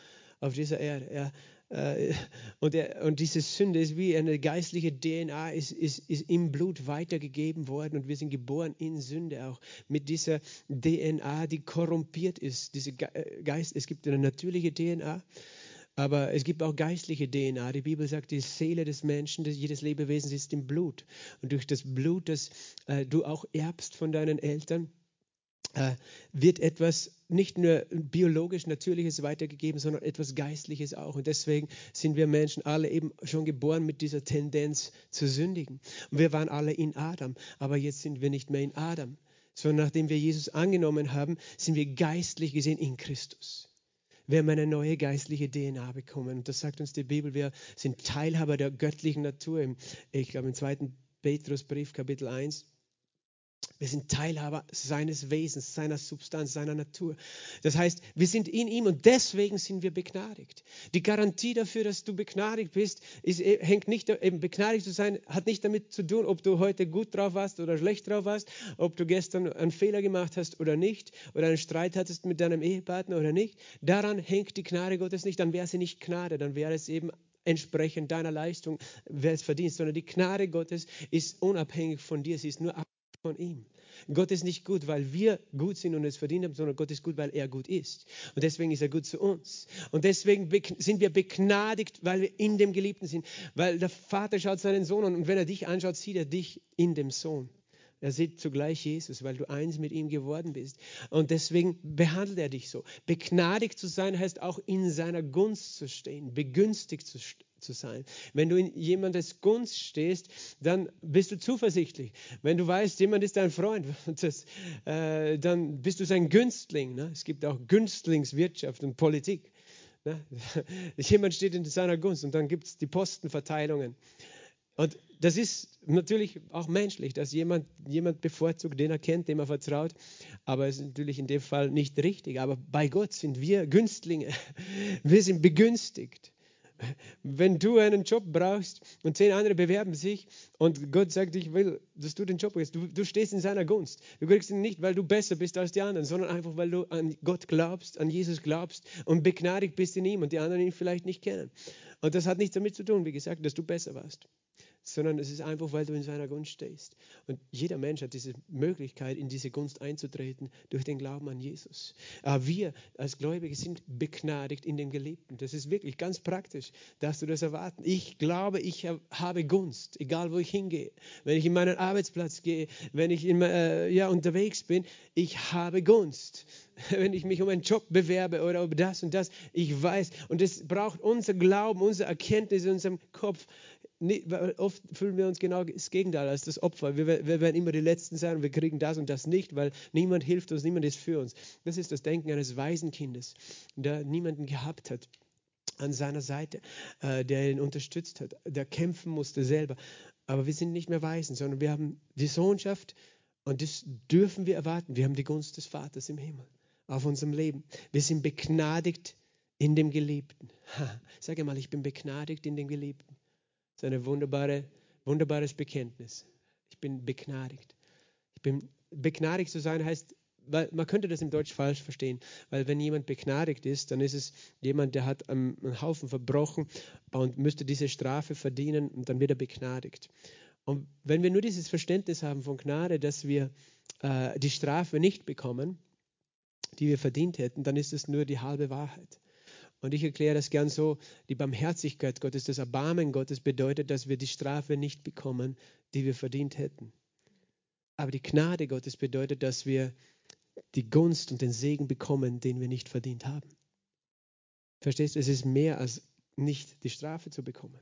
auf dieser Erde. Er, äh, und, er, und, diese Sünde ist wie eine geistliche DNA, ist, ist, ist im Blut weitergegeben worden. Und wir sind geboren in Sünde auch. Mit dieser DNA, die korrumpiert ist. Diese äh, Geist, es gibt eine natürliche DNA aber es gibt auch geistliche DNA. Die Bibel sagt, die Seele des Menschen, jedes Lebewesen ist im Blut. Und durch das Blut, das äh, du auch erbst von deinen Eltern, äh, wird etwas nicht nur biologisch Natürliches weitergegeben, sondern etwas Geistliches auch. Und deswegen sind wir Menschen alle eben schon geboren mit dieser Tendenz zu sündigen. Und wir waren alle in Adam, aber jetzt sind wir nicht mehr in Adam, sondern nachdem wir Jesus angenommen haben, sind wir geistlich gesehen in Christus wir haben eine neue geistliche DNA bekommen. Und das sagt uns die Bibel, wir sind Teilhaber der göttlichen Natur. Ich glaube im zweiten Petrusbrief, Kapitel 1. Wir sind Teilhaber seines Wesens, seiner Substanz, seiner Natur. Das heißt, wir sind in ihm und deswegen sind wir begnadigt. Die Garantie dafür, dass du begnadigt bist, ist, äh, hängt nicht, eben begnadigt zu sein, hat nicht damit zu tun, ob du heute gut drauf warst oder schlecht drauf warst, ob du gestern einen Fehler gemacht hast oder nicht, oder einen Streit hattest mit deinem Ehepartner oder nicht. Daran hängt die Gnade Gottes nicht, dann wäre sie nicht Gnade, dann wäre es eben entsprechend deiner Leistung, wer es verdient, sondern die Gnade Gottes ist unabhängig von dir, sie ist nur von ihm. Gott ist nicht gut, weil wir gut sind und es verdient haben, sondern Gott ist gut, weil er gut ist. Und deswegen ist er gut zu uns. Und deswegen sind wir begnadigt, weil wir in dem Geliebten sind. Weil der Vater schaut seinen Sohn an und wenn er dich anschaut, sieht er dich in dem Sohn. Er sieht zugleich Jesus, weil du eins mit ihm geworden bist. Und deswegen behandelt er dich so. Begnadigt zu sein heißt auch in seiner Gunst zu stehen, begünstigt zu, zu sein. Wenn du in jemandes Gunst stehst, dann bist du zuversichtlich. Wenn du weißt, jemand ist dein Freund, das, äh, dann bist du sein Günstling. Ne? Es gibt auch Günstlingswirtschaft und Politik. Ne? Jemand steht in seiner Gunst und dann gibt es die Postenverteilungen. Und das ist natürlich auch menschlich, dass jemand jemand bevorzugt, den er kennt, dem er vertraut. Aber es ist natürlich in dem Fall nicht richtig. Aber bei Gott sind wir Günstlinge. Wir sind begünstigt. Wenn du einen Job brauchst und zehn andere bewerben sich und Gott sagt, ich will, dass du den Job kriegst, du, du stehst in seiner Gunst. Du kriegst ihn nicht, weil du besser bist als die anderen, sondern einfach, weil du an Gott glaubst, an Jesus glaubst und begnadigt bist in ihm und die anderen ihn vielleicht nicht kennen. Und das hat nichts damit zu tun, wie gesagt, dass du besser warst sondern es ist einfach, weil du in seiner Gunst stehst. Und jeder Mensch hat diese Möglichkeit, in diese Gunst einzutreten durch den Glauben an Jesus. Aber wir als Gläubige sind begnadigt in dem Geliebten. Das ist wirklich ganz praktisch, dass du das erwarten. Ich glaube, ich habe Gunst, egal wo ich hingehe. Wenn ich in meinen Arbeitsplatz gehe, wenn ich in, äh, ja, unterwegs bin, ich habe Gunst. Wenn ich mich um einen Job bewerbe oder um das und das, ich weiß. Und es braucht unser Glauben, unsere Erkenntnis in unserem Kopf, oft fühlen wir uns genau das Gegenteil als das Opfer. Wir, wir, werden immer die Letzten sein und wir kriegen das und das nicht, weil niemand hilft uns, niemand ist für uns. Das ist das Denken eines Waisenkindes, der niemanden gehabt hat an seiner Seite, äh, der ihn unterstützt hat, der kämpfen musste selber. Aber wir sind nicht mehr Waisen, sondern wir haben die Sohnschaft und das dürfen wir erwarten. Wir haben die Gunst des Vaters im Himmel auf unserem Leben. Wir sind begnadigt in dem Geliebten. Ha, sag mal, ich bin begnadigt in dem Geliebten. Das ein wunderbare, wunderbares Bekenntnis. Ich bin begnadigt. Ich bin begnadigt zu sein heißt, weil man könnte das im Deutsch falsch verstehen, weil wenn jemand begnadigt ist, dann ist es jemand, der hat einen Haufen verbrochen und müsste diese Strafe verdienen und dann wird er begnadigt. Und wenn wir nur dieses Verständnis haben von Gnade, dass wir äh, die Strafe nicht bekommen, die wir verdient hätten, dann ist es nur die halbe Wahrheit. Und ich erkläre das gern so, die Barmherzigkeit Gottes, das Erbarmen Gottes bedeutet, dass wir die Strafe nicht bekommen, die wir verdient hätten. Aber die Gnade Gottes bedeutet, dass wir die Gunst und den Segen bekommen, den wir nicht verdient haben. Verstehst du? Es ist mehr als nicht die Strafe zu bekommen.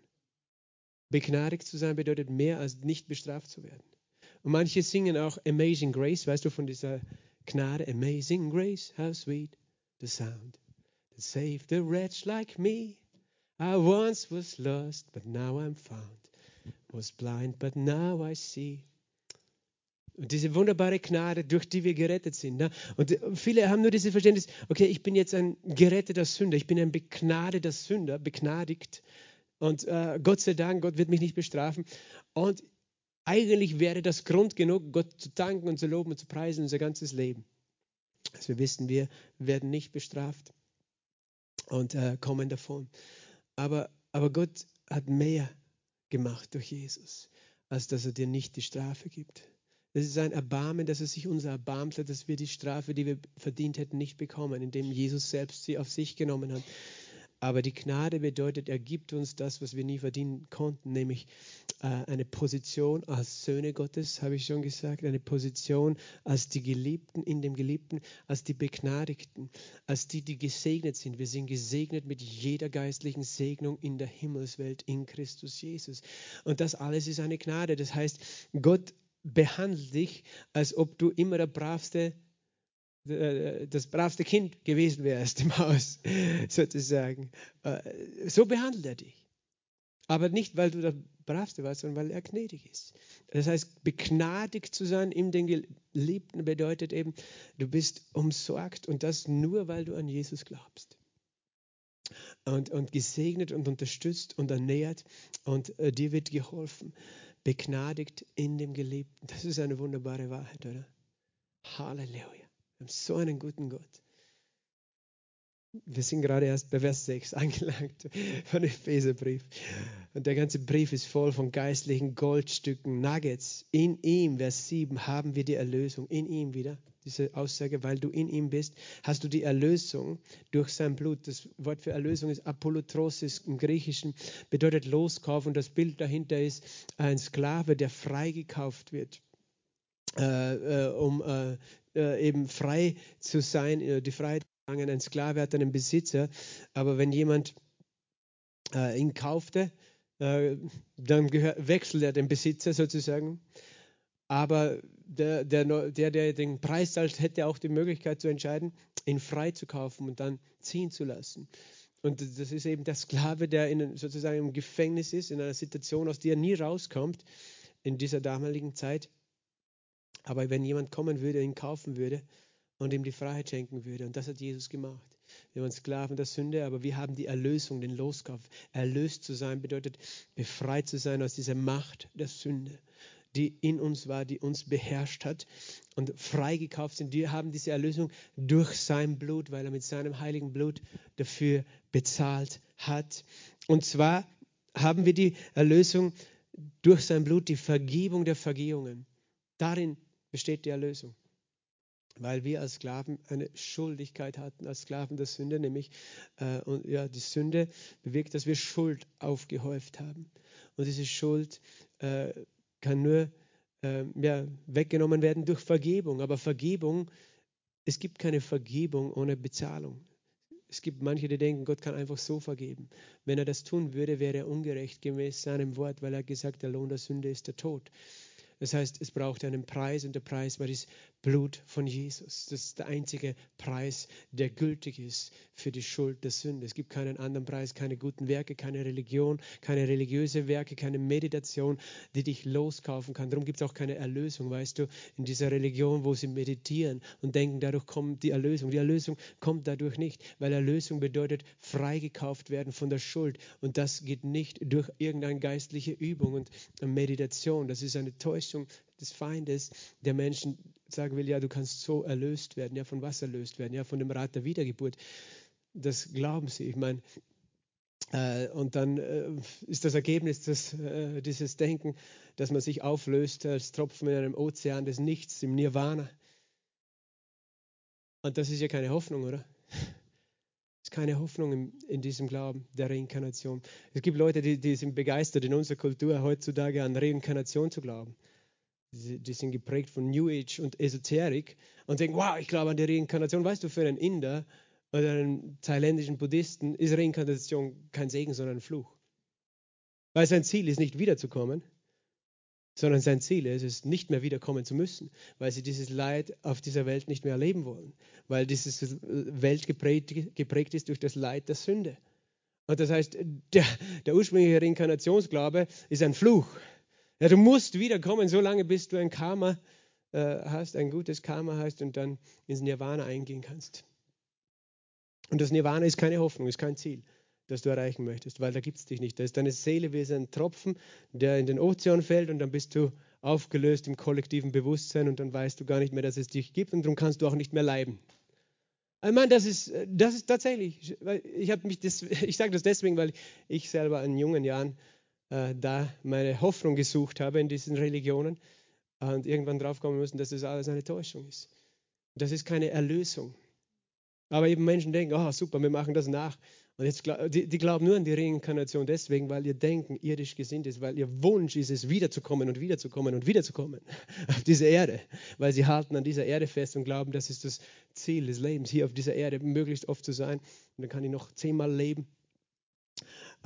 Begnadigt zu sein bedeutet mehr als nicht bestraft zu werden. Und manche singen auch Amazing Grace, weißt du von dieser Gnade? Amazing Grace, how sweet the sound saved a wretch like me. I once was lost, but now I'm found. Was blind, but now I see. Und diese wunderbare Gnade, durch die wir gerettet sind. Ne? Und viele haben nur dieses Verständnis, okay, ich bin jetzt ein geretteter Sünder, ich bin ein begnadeter Sünder, begnadigt. Und äh, Gott sei Dank, Gott wird mich nicht bestrafen. Und eigentlich wäre das Grund genug, Gott zu danken und zu loben und zu preisen unser ganzes Leben. Also wir wissen, wir werden nicht bestraft und äh, kommen davon. Aber, aber Gott hat mehr gemacht durch Jesus, als dass er dir nicht die Strafe gibt. Das ist ein Erbarmen, dass er sich unser erbarmt hat, dass wir die Strafe, die wir verdient hätten, nicht bekommen, indem Jesus selbst sie auf sich genommen hat. Aber die Gnade bedeutet, er gibt uns das, was wir nie verdienen konnten, nämlich äh, eine Position als Söhne Gottes, habe ich schon gesagt, eine Position als die Geliebten in dem Geliebten, als die Begnadigten, als die, die gesegnet sind. Wir sind gesegnet mit jeder geistlichen Segnung in der Himmelswelt in Christus Jesus. Und das alles ist eine Gnade. Das heißt, Gott behandelt dich, als ob du immer der bravste das bravste Kind gewesen wärst im Haus, sozusagen. Äh, so behandelt er dich. Aber nicht, weil du der Bravste warst, sondern weil er gnädig ist. Das heißt, begnadigt zu sein in den Geliebten bedeutet eben, du bist umsorgt und das nur, weil du an Jesus glaubst. Und, und gesegnet und unterstützt und ernährt und äh, dir wird geholfen. Begnadigt in dem Geliebten. Das ist eine wunderbare Wahrheit, oder? Halleluja. Wir haben so einen guten Gott. Wir sind gerade erst bei Vers 6 angelangt von dem Epheserbrief. Und der ganze Brief ist voll von geistlichen Goldstücken, Nuggets. In ihm, Vers 7, haben wir die Erlösung. In ihm wieder. Diese Aussage, weil du in ihm bist, hast du die Erlösung durch sein Blut. Das Wort für Erlösung ist Apollotrosis im Griechischen, bedeutet Loskauf. Und das Bild dahinter ist ein Sklave, der freigekauft wird. Äh, äh, um äh, äh eben frei zu sein, äh, die Freiheit ein Sklave hat einen Besitzer, aber wenn jemand äh, ihn kaufte, äh, dann gehör, wechselt er den Besitzer sozusagen. Aber der, der, der, der den Preis zahlt, hätte auch die Möglichkeit zu entscheiden, ihn frei zu kaufen und dann ziehen zu lassen. Und das ist eben der Sklave, der in, sozusagen im Gefängnis ist, in einer Situation, aus der er nie rauskommt in dieser damaligen Zeit. Aber wenn jemand kommen würde, ihn kaufen würde, und ihm die Freiheit schenken würde. Und das hat Jesus gemacht. Wir waren Sklaven der Sünde, aber wir haben die Erlösung, den Loskauf. Erlöst zu sein bedeutet, befreit zu sein aus dieser Macht der Sünde, die in uns war, die uns beherrscht hat und freigekauft sind. Wir haben diese Erlösung durch sein Blut, weil er mit seinem heiligen Blut dafür bezahlt hat. Und zwar haben wir die Erlösung durch sein Blut, die Vergebung der Vergehungen. Darin besteht die Erlösung weil wir als Sklaven eine Schuldigkeit hatten, als Sklaven der Sünde, nämlich äh, und ja, die Sünde bewirkt, dass wir Schuld aufgehäuft haben. Und diese Schuld äh, kann nur äh, ja, weggenommen werden durch Vergebung. Aber Vergebung, es gibt keine Vergebung ohne Bezahlung. Es gibt manche, die denken, Gott kann einfach so vergeben. Wenn er das tun würde, wäre er ungerecht gemäß seinem Wort, weil er gesagt, der Lohn der Sünde ist der Tod. Das heißt, es braucht einen Preis und der Preis war das Blut von Jesus. Das ist der einzige Preis, der gültig ist für die Schuld der Sünde. Es gibt keinen anderen Preis, keine guten Werke, keine Religion, keine religiöse Werke, keine Meditation, die dich loskaufen kann. Darum gibt es auch keine Erlösung, weißt du, in dieser Religion, wo sie meditieren und denken, dadurch kommt die Erlösung. Die Erlösung kommt dadurch nicht, weil Erlösung bedeutet freigekauft werden von der Schuld. Und das geht nicht durch irgendeine geistliche Übung und Meditation. Das ist eine Täuschung des Feindes, der Menschen sagen will, ja, du kannst so erlöst werden. Ja, von was erlöst werden? Ja, von dem Rat der Wiedergeburt. Das glauben sie. Ich meine, äh, und dann äh, ist das Ergebnis des, äh, dieses Denken, dass man sich auflöst als Tropfen in einem Ozean des Nichts, im Nirvana. Und das ist ja keine Hoffnung, oder? Es ist keine Hoffnung in, in, diesem Glauben der Reinkarnation. Es gibt Leute, die, die sind begeistert in unserer Kultur heutzutage an Reinkarnation zu glauben die sind geprägt von New Age und Esoterik und denken, wow, ich glaube an die Reinkarnation. Weißt du, für einen Inder oder einen thailändischen Buddhisten ist Reinkarnation kein Segen, sondern ein Fluch. Weil sein Ziel ist nicht wiederzukommen, sondern sein Ziel ist es, nicht mehr wiederkommen zu müssen, weil sie dieses Leid auf dieser Welt nicht mehr erleben wollen, weil diese Welt geprägt, geprägt ist durch das Leid der Sünde. Und das heißt, der, der ursprüngliche Reinkarnationsglaube ist ein Fluch. Ja, du musst wiederkommen, solange bis du ein Karma äh, hast, ein gutes Karma hast und dann ins Nirvana eingehen kannst. Und das Nirvana ist keine Hoffnung, ist kein Ziel, das du erreichen möchtest, weil da gibt es dich nicht. Da ist deine Seele wie ein Tropfen, der in den Ozean fällt und dann bist du aufgelöst im kollektiven Bewusstsein und dann weißt du gar nicht mehr, dass es dich gibt und darum kannst du auch nicht mehr leiden. Ich meine, das ist, das ist tatsächlich, ich, ich, ich sage das deswegen, weil ich selber in jungen Jahren äh, da meine Hoffnung gesucht habe in diesen Religionen und irgendwann draufkommen müssen, dass das alles eine Täuschung ist. Das ist keine Erlösung. Aber eben Menschen denken, oh super, wir machen das nach. Und jetzt, die, die glauben nur an die Reinkarnation deswegen, weil ihr Denken irdisch gesinnt ist, weil ihr Wunsch ist es, wiederzukommen und wiederzukommen und wiederzukommen auf diese Erde. Weil sie halten an dieser Erde fest und glauben, das ist das Ziel des Lebens, hier auf dieser Erde möglichst oft zu sein. Und dann kann ich noch zehnmal leben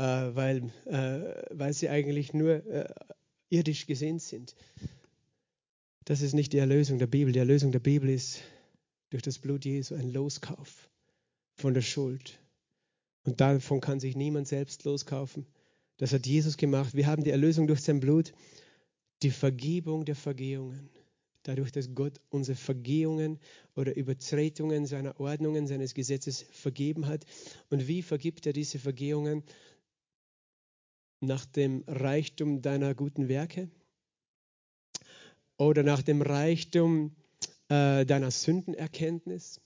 weil, äh, weil sie eigentlich nur äh, irdisch gesinnt sind. Das ist nicht die Erlösung der Bibel. Die Erlösung der Bibel ist durch das Blut Jesu ein Loskauf von der Schuld. Und davon kann sich niemand selbst loskaufen. Das hat Jesus gemacht. Wir haben die Erlösung durch sein Blut, die Vergebung der Vergehungen. Dadurch, dass Gott unsere Vergehungen oder Übertretungen seiner Ordnungen, seines Gesetzes vergeben hat. Und wie vergibt er diese Vergehungen? Nach dem Reichtum deiner guten Werke oder nach dem Reichtum äh, deiner Sündenerkenntnis.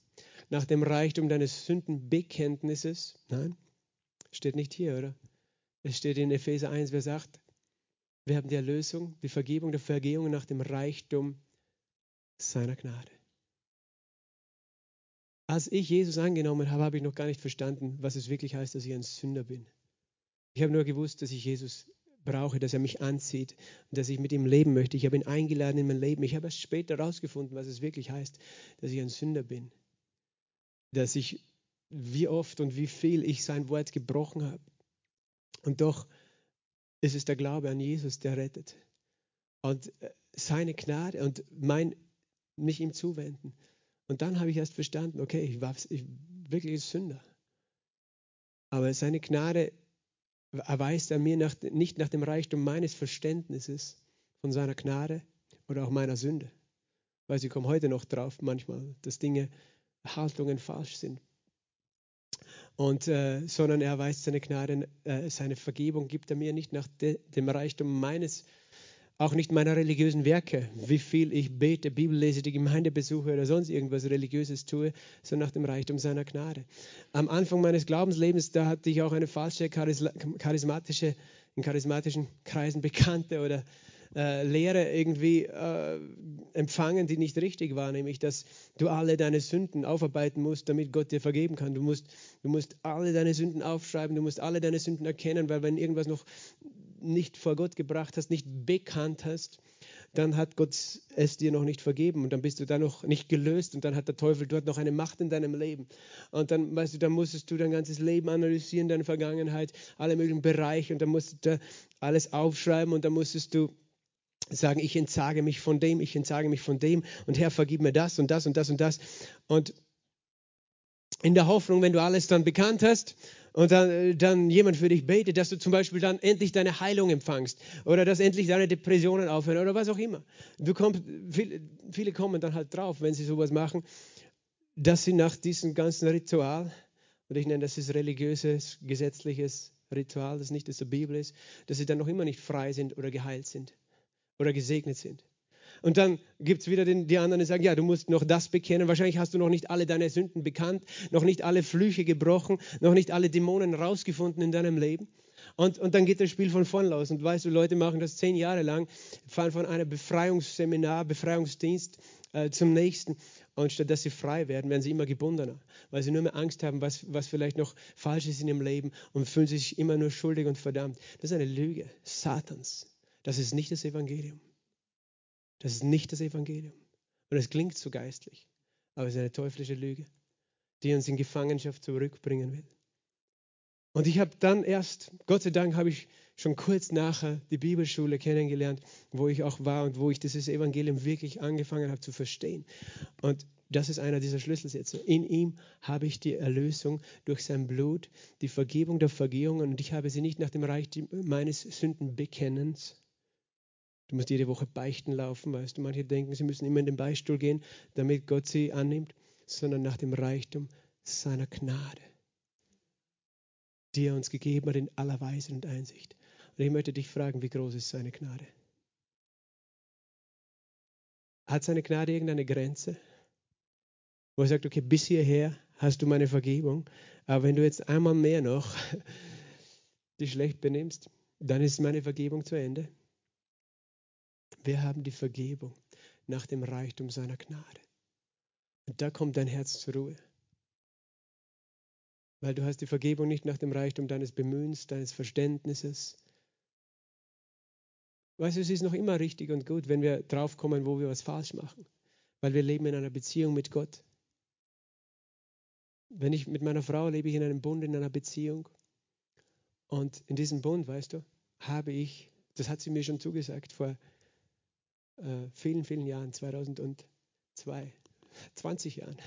nach dem Reichtum deines Sündenbekenntnisses. Nein, steht nicht hier, oder? Es steht in Epheser 1, Vers 8. Wir haben die Erlösung, die Vergebung der Vergehungen nach dem Reichtum seiner Gnade. Als ich Jesus angenommen habe, habe ich noch gar nicht verstanden, was es wirklich heißt, dass ich ein Sünder bin. Ich habe nur gewusst, dass ich Jesus brauche, dass er mich anzieht und dass ich mit ihm leben möchte. Ich habe ihn eingeladen in mein Leben. Ich habe erst später herausgefunden, was es wirklich heißt, dass ich ein Sünder bin. Dass ich, wie oft und wie viel ich sein Wort gebrochen habe. Und doch ist es der Glaube an Jesus, der rettet. Und äh, seine Gnade und mein, mich ihm zuwenden. Und dann habe ich erst verstanden, okay, ich war ich, wirklich ein Sünder. Aber seine Gnade erweist er mir nach, nicht nach dem Reichtum meines Verständnisses von seiner Gnade oder auch meiner Sünde. Weil sie kommen heute noch drauf manchmal, dass Dinge, Haltungen falsch sind. Und, äh, sondern er erweist seine Gnade, äh, seine Vergebung gibt er mir nicht nach de, dem Reichtum meines auch nicht meiner religiösen Werke, wie viel ich bete, Bibel lese, die Gemeinde besuche oder sonst irgendwas Religiöses tue, sondern nach dem Reichtum seiner Gnade. Am Anfang meines Glaubenslebens, da hatte ich auch eine falsche charismatische, in charismatischen Kreisen bekannte oder äh, Lehre irgendwie äh, empfangen, die nicht richtig war, nämlich dass du alle deine Sünden aufarbeiten musst, damit Gott dir vergeben kann. Du musst, du musst alle deine Sünden aufschreiben, du musst alle deine Sünden erkennen, weil wenn irgendwas noch nicht vor Gott gebracht hast, nicht bekannt hast, dann hat Gott es dir noch nicht vergeben und dann bist du da noch nicht gelöst und dann hat der Teufel dort noch eine Macht in deinem Leben. Und dann, weißt du, dann musstest du dein ganzes Leben analysieren, deine Vergangenheit, alle möglichen Bereiche und dann musstest du alles aufschreiben und dann musstest du sagen, ich entsage mich von dem, ich entsage mich von dem und Herr, vergib mir das und das und das und das. Und in der Hoffnung, wenn du alles dann bekannt hast und dann, äh, dann jemand für dich betet, dass du zum Beispiel dann endlich deine Heilung empfangst oder dass endlich deine Depressionen aufhören oder was auch immer. Du kommst, viele, viele kommen dann halt drauf, wenn sie sowas machen, dass sie nach diesem ganzen Ritual, und ich nenne das ist religiöses, gesetzliches Ritual, das nicht aus der Bibel ist, dass sie dann noch immer nicht frei sind oder geheilt sind oder gesegnet sind. Und dann gibt es wieder den, die anderen, die sagen, ja, du musst noch das bekennen. Wahrscheinlich hast du noch nicht alle deine Sünden bekannt, noch nicht alle Flüche gebrochen, noch nicht alle Dämonen rausgefunden in deinem Leben. Und, und dann geht das Spiel von vorn los. Und weißt du, Leute machen das zehn Jahre lang, fahren von einem Befreiungsseminar, Befreiungsdienst äh, zum nächsten. Und statt dass sie frei werden, werden sie immer gebundener, weil sie nur mehr Angst haben, was, was vielleicht noch falsch ist in ihrem Leben und fühlen sich immer nur schuldig und verdammt. Das ist eine Lüge Satans. Das ist nicht das Evangelium. Das ist nicht das Evangelium. Und es klingt so geistlich, aber es ist eine teuflische Lüge, die uns in Gefangenschaft zurückbringen will. Und ich habe dann erst, Gott sei Dank, habe ich schon kurz nachher die Bibelschule kennengelernt, wo ich auch war und wo ich dieses Evangelium wirklich angefangen habe zu verstehen. Und das ist einer dieser Schlüsselsätze. In ihm habe ich die Erlösung durch sein Blut, die Vergebung der Vergehungen und ich habe sie nicht nach dem Reich meines Sündenbekennens, Du musst jede Woche beichten laufen, weißt du. Manche denken, sie müssen immer in den Beichtstuhl gehen, damit Gott sie annimmt, sondern nach dem Reichtum seiner Gnade, die er uns gegeben hat in aller Weise und Einsicht. Und ich möchte dich fragen, wie groß ist seine Gnade? Hat seine Gnade irgendeine Grenze? Wo er sagt, okay, bis hierher hast du meine Vergebung, aber wenn du jetzt einmal mehr noch dich schlecht benimmst, dann ist meine Vergebung zu Ende. Wir haben die Vergebung nach dem Reichtum seiner Gnade. Und da kommt dein Herz zur Ruhe. Weil du hast die Vergebung nicht nach dem Reichtum deines Bemühens, deines Verständnisses. Weißt du, es ist noch immer richtig und gut, wenn wir draufkommen, wo wir was falsch machen. Weil wir leben in einer Beziehung mit Gott. Wenn ich mit meiner Frau lebe ich in einem Bund, in einer Beziehung. Und in diesem Bund, weißt du, habe ich, das hat sie mir schon zugesagt vor äh, vielen, vielen Jahren, 2002, 20 Jahren.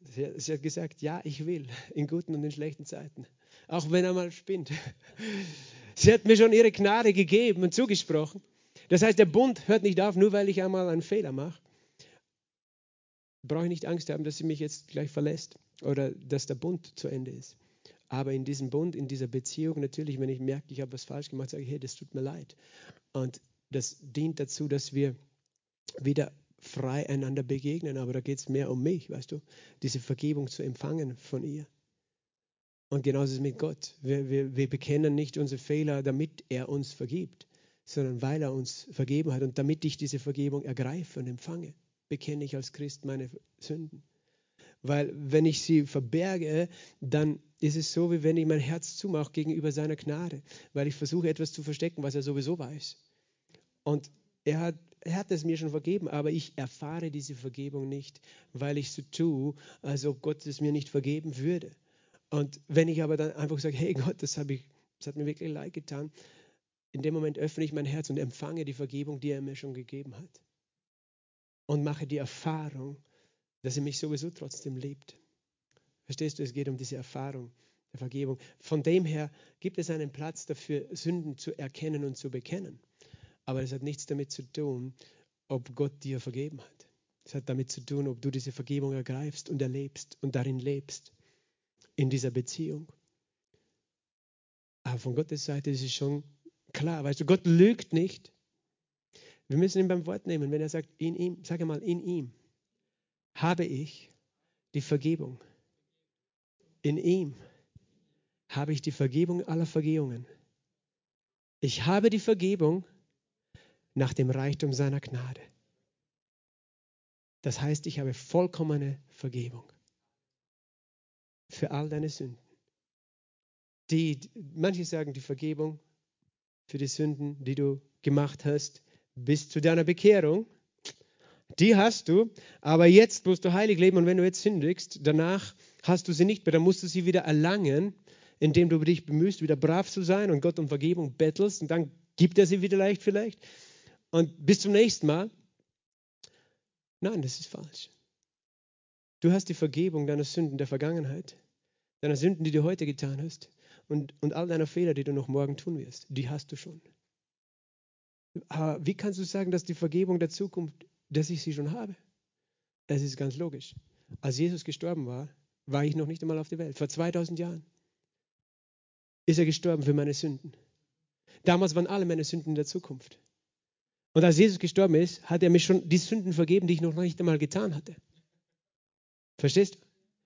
Sie, sie, hat gesagt, ja, ich will, in guten und in schlechten Zeiten, auch wenn er mal spinnt. Sie hat mir schon ihre Gnade gegeben und zugesprochen. Das heißt, der Bund hört nicht auf, nur weil ich einmal einen Fehler mache. Brauche ich nicht Angst haben, dass sie mich jetzt gleich verlässt oder dass der Bund zu Ende ist. Aber in diesem Bund, in dieser Beziehung, natürlich, wenn ich merke, ich habe was falsch gemacht, sage ich, hey, das tut mir leid. Und das dient dazu, dass wir wieder frei einander begegnen, aber da geht es mehr um mich, weißt du, diese Vergebung zu empfangen von ihr. Und genauso ist es mit Gott. Wir, wir, wir bekennen nicht unsere Fehler, damit er uns vergibt, sondern weil er uns vergeben hat und damit ich diese Vergebung ergreife und empfange, bekenne ich als Christ meine Sünden. Weil wenn ich sie verberge, dann ist es so, wie wenn ich mein Herz zumache gegenüber seiner Gnade, weil ich versuche etwas zu verstecken, was er sowieso weiß. Und er hat, er hat es mir schon vergeben, aber ich erfahre diese Vergebung nicht, weil ich so tue, als ob Gott es mir nicht vergeben würde. Und wenn ich aber dann einfach sage, hey Gott, das, ich, das hat mir wirklich leid getan, in dem Moment öffne ich mein Herz und empfange die Vergebung, die er mir schon gegeben hat. Und mache die Erfahrung, dass er mich sowieso trotzdem liebt. Verstehst du, es geht um diese Erfahrung der Vergebung. Von dem her gibt es einen Platz dafür, Sünden zu erkennen und zu bekennen. Aber es hat nichts damit zu tun, ob Gott dir vergeben hat. Es hat damit zu tun, ob du diese Vergebung ergreifst und erlebst und darin lebst, in dieser Beziehung. Aber von Gottes Seite ist es schon klar, weißt du, Gott lügt nicht. Wir müssen ihn beim Wort nehmen, wenn er sagt, in ihm, sage mal, in ihm habe ich die Vergebung. In ihm habe ich die Vergebung aller Vergehungen. Ich habe die Vergebung nach dem Reichtum seiner Gnade. Das heißt, ich habe vollkommene Vergebung für all deine Sünden. Die, manche sagen die Vergebung für die Sünden, die du gemacht hast, bis zu deiner Bekehrung. Die hast du, aber jetzt musst du heilig leben und wenn du jetzt sündigst, danach hast du sie nicht mehr, dann musst du sie wieder erlangen, indem du dich bemühst, wieder brav zu sein und Gott um Vergebung bettelst und dann gibt er sie wieder leicht vielleicht. Und bis zum nächsten Mal. Nein, das ist falsch. Du hast die Vergebung deiner Sünden der Vergangenheit, deiner Sünden, die du heute getan hast und, und all deiner Fehler, die du noch morgen tun wirst, die hast du schon. Aber wie kannst du sagen, dass die Vergebung der Zukunft dass ich sie schon habe. Es ist ganz logisch. Als Jesus gestorben war, war ich noch nicht einmal auf der Welt. Vor 2000 Jahren ist er gestorben für meine Sünden. Damals waren alle meine Sünden in der Zukunft. Und als Jesus gestorben ist, hat er mir schon die Sünden vergeben, die ich noch nicht einmal getan hatte. Verstehst du?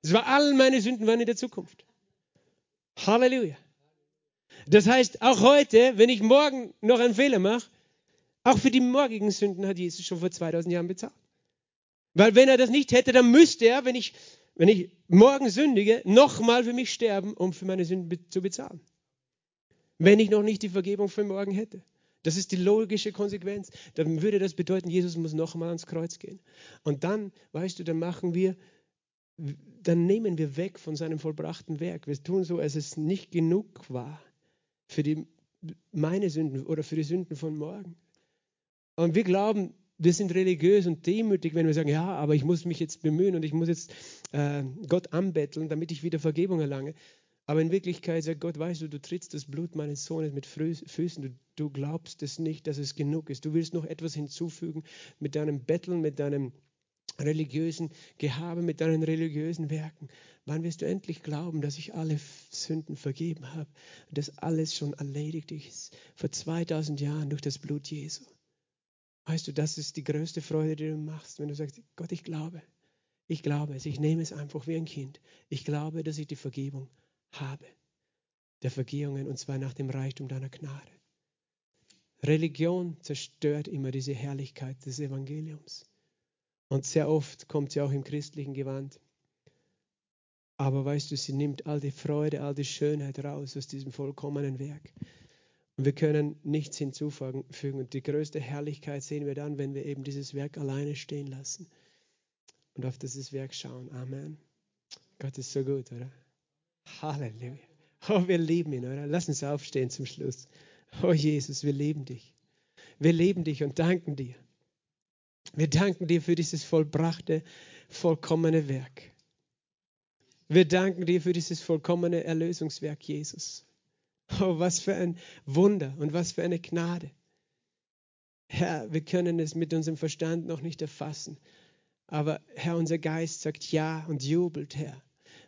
Es war all meine Sünden waren in der Zukunft. Halleluja. Das heißt, auch heute, wenn ich morgen noch einen Fehler mache, auch für die morgigen Sünden hat Jesus schon vor 2000 Jahren bezahlt. Weil wenn er das nicht hätte, dann müsste er, wenn ich, wenn ich morgen sündige, nochmal für mich sterben, um für meine Sünden zu bezahlen. Wenn ich noch nicht die Vergebung für morgen hätte. Das ist die logische Konsequenz. Dann würde das bedeuten, Jesus muss nochmal ans Kreuz gehen. Und dann, weißt du, dann machen wir, dann nehmen wir weg von seinem vollbrachten Werk. Wir tun so, als es nicht genug war für die, meine Sünden oder für die Sünden von morgen. Und wir glauben, wir sind religiös und demütig, wenn wir sagen, ja, aber ich muss mich jetzt bemühen und ich muss jetzt äh, Gott anbetteln, damit ich wieder Vergebung erlange. Aber in Wirklichkeit sagt Gott, weißt du, du trittst das Blut meines Sohnes mit Füßen, du, du glaubst es nicht, dass es genug ist. Du willst noch etwas hinzufügen mit deinem Betteln, mit deinem religiösen Gehabe, mit deinen religiösen Werken. Wann wirst du endlich glauben, dass ich alle Sünden vergeben habe und dass alles schon erledigt ist vor 2000 Jahren durch das Blut Jesu? Weißt du, das ist die größte Freude, die du machst, wenn du sagst, Gott, ich glaube. Ich glaube es. Ich nehme es einfach wie ein Kind. Ich glaube, dass ich die Vergebung habe. Der Vergehungen und zwar nach dem Reichtum deiner Gnade. Religion zerstört immer diese Herrlichkeit des Evangeliums. Und sehr oft kommt sie auch im christlichen Gewand. Aber weißt du, sie nimmt all die Freude, all die Schönheit raus aus diesem vollkommenen Werk. Und wir können nichts hinzufügen. Und die größte Herrlichkeit sehen wir dann, wenn wir eben dieses Werk alleine stehen lassen und auf dieses Werk schauen. Amen. Gott ist so gut, oder? Halleluja. Oh, wir lieben ihn, oder? Lass uns aufstehen zum Schluss. Oh Jesus, wir lieben dich. Wir lieben dich und danken dir. Wir danken dir für dieses vollbrachte, vollkommene Werk. Wir danken dir für dieses vollkommene Erlösungswerk, Jesus. Oh, was für ein Wunder und was für eine Gnade. Herr, wir können es mit unserem Verstand noch nicht erfassen. Aber Herr, unser Geist sagt ja und jubelt, Herr.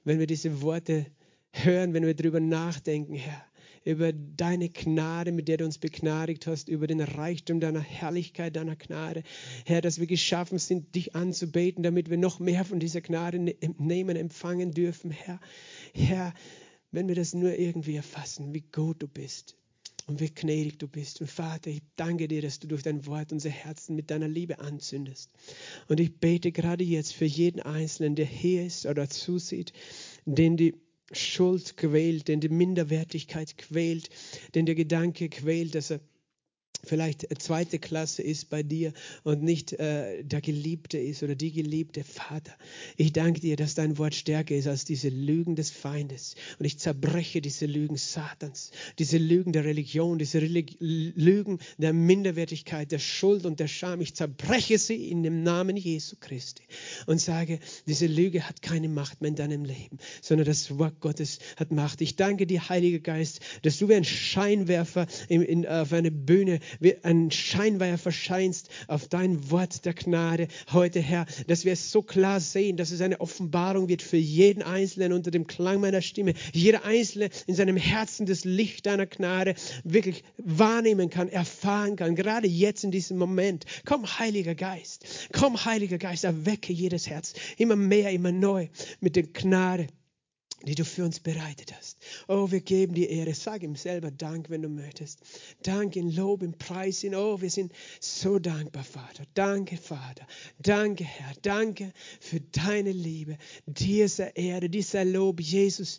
Wenn wir diese Worte hören, wenn wir darüber nachdenken, Herr, über deine Gnade, mit der du uns begnadigt hast, über den Reichtum deiner Herrlichkeit, deiner Gnade. Herr, dass wir geschaffen sind, dich anzubeten, damit wir noch mehr von dieser Gnade ne-, nehmen, empfangen dürfen, Herr. Herr, wenn wir das nur irgendwie erfassen, wie gut du bist und wie gnädig du bist. Und Vater, ich danke dir, dass du durch dein Wort unser Herzen mit deiner Liebe anzündest. Und ich bete gerade jetzt für jeden Einzelnen, der hier ist oder zusieht, den die Schuld quält, den die Minderwertigkeit quält, den der Gedanke quält, dass er vielleicht zweite Klasse ist bei dir und nicht äh, der Geliebte ist oder die Geliebte. Vater, ich danke dir, dass dein Wort stärker ist als diese Lügen des Feindes. Und ich zerbreche diese Lügen Satans, diese Lügen der Religion, diese Relig Lügen der Minderwertigkeit, der Schuld und der Scham. Ich zerbreche sie in dem Namen Jesu Christi und sage, diese Lüge hat keine Macht mehr in deinem Leben, sondern das Wort Gottes hat Macht. Ich danke dir, Heiliger Geist, dass du wie ein Scheinwerfer in, in, auf eine Bühne wie ein Scheinwerfer scheinst auf dein Wort der Gnade. Heute, Herr, dass wir es so klar sehen, dass es eine Offenbarung wird für jeden Einzelnen unter dem Klang meiner Stimme. Jeder Einzelne in seinem Herzen das Licht deiner Gnade wirklich wahrnehmen kann, erfahren kann, gerade jetzt in diesem Moment. Komm, Heiliger Geist, komm, Heiliger Geist, erwecke jedes Herz. Immer mehr, immer neu mit der Gnade die du für uns bereitet hast. Oh, wir geben dir Ehre. Sag ihm selber Dank, wenn du möchtest. Dank in Lob, in Preis, in Oh, wir sind so dankbar, Vater. Danke, Vater. Danke, Herr. Danke für deine Liebe. Dieser Ehre, dieser Lob, Jesus.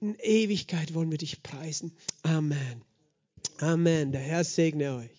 In Ewigkeit wollen wir dich preisen. Amen. Amen. Der Herr segne euch.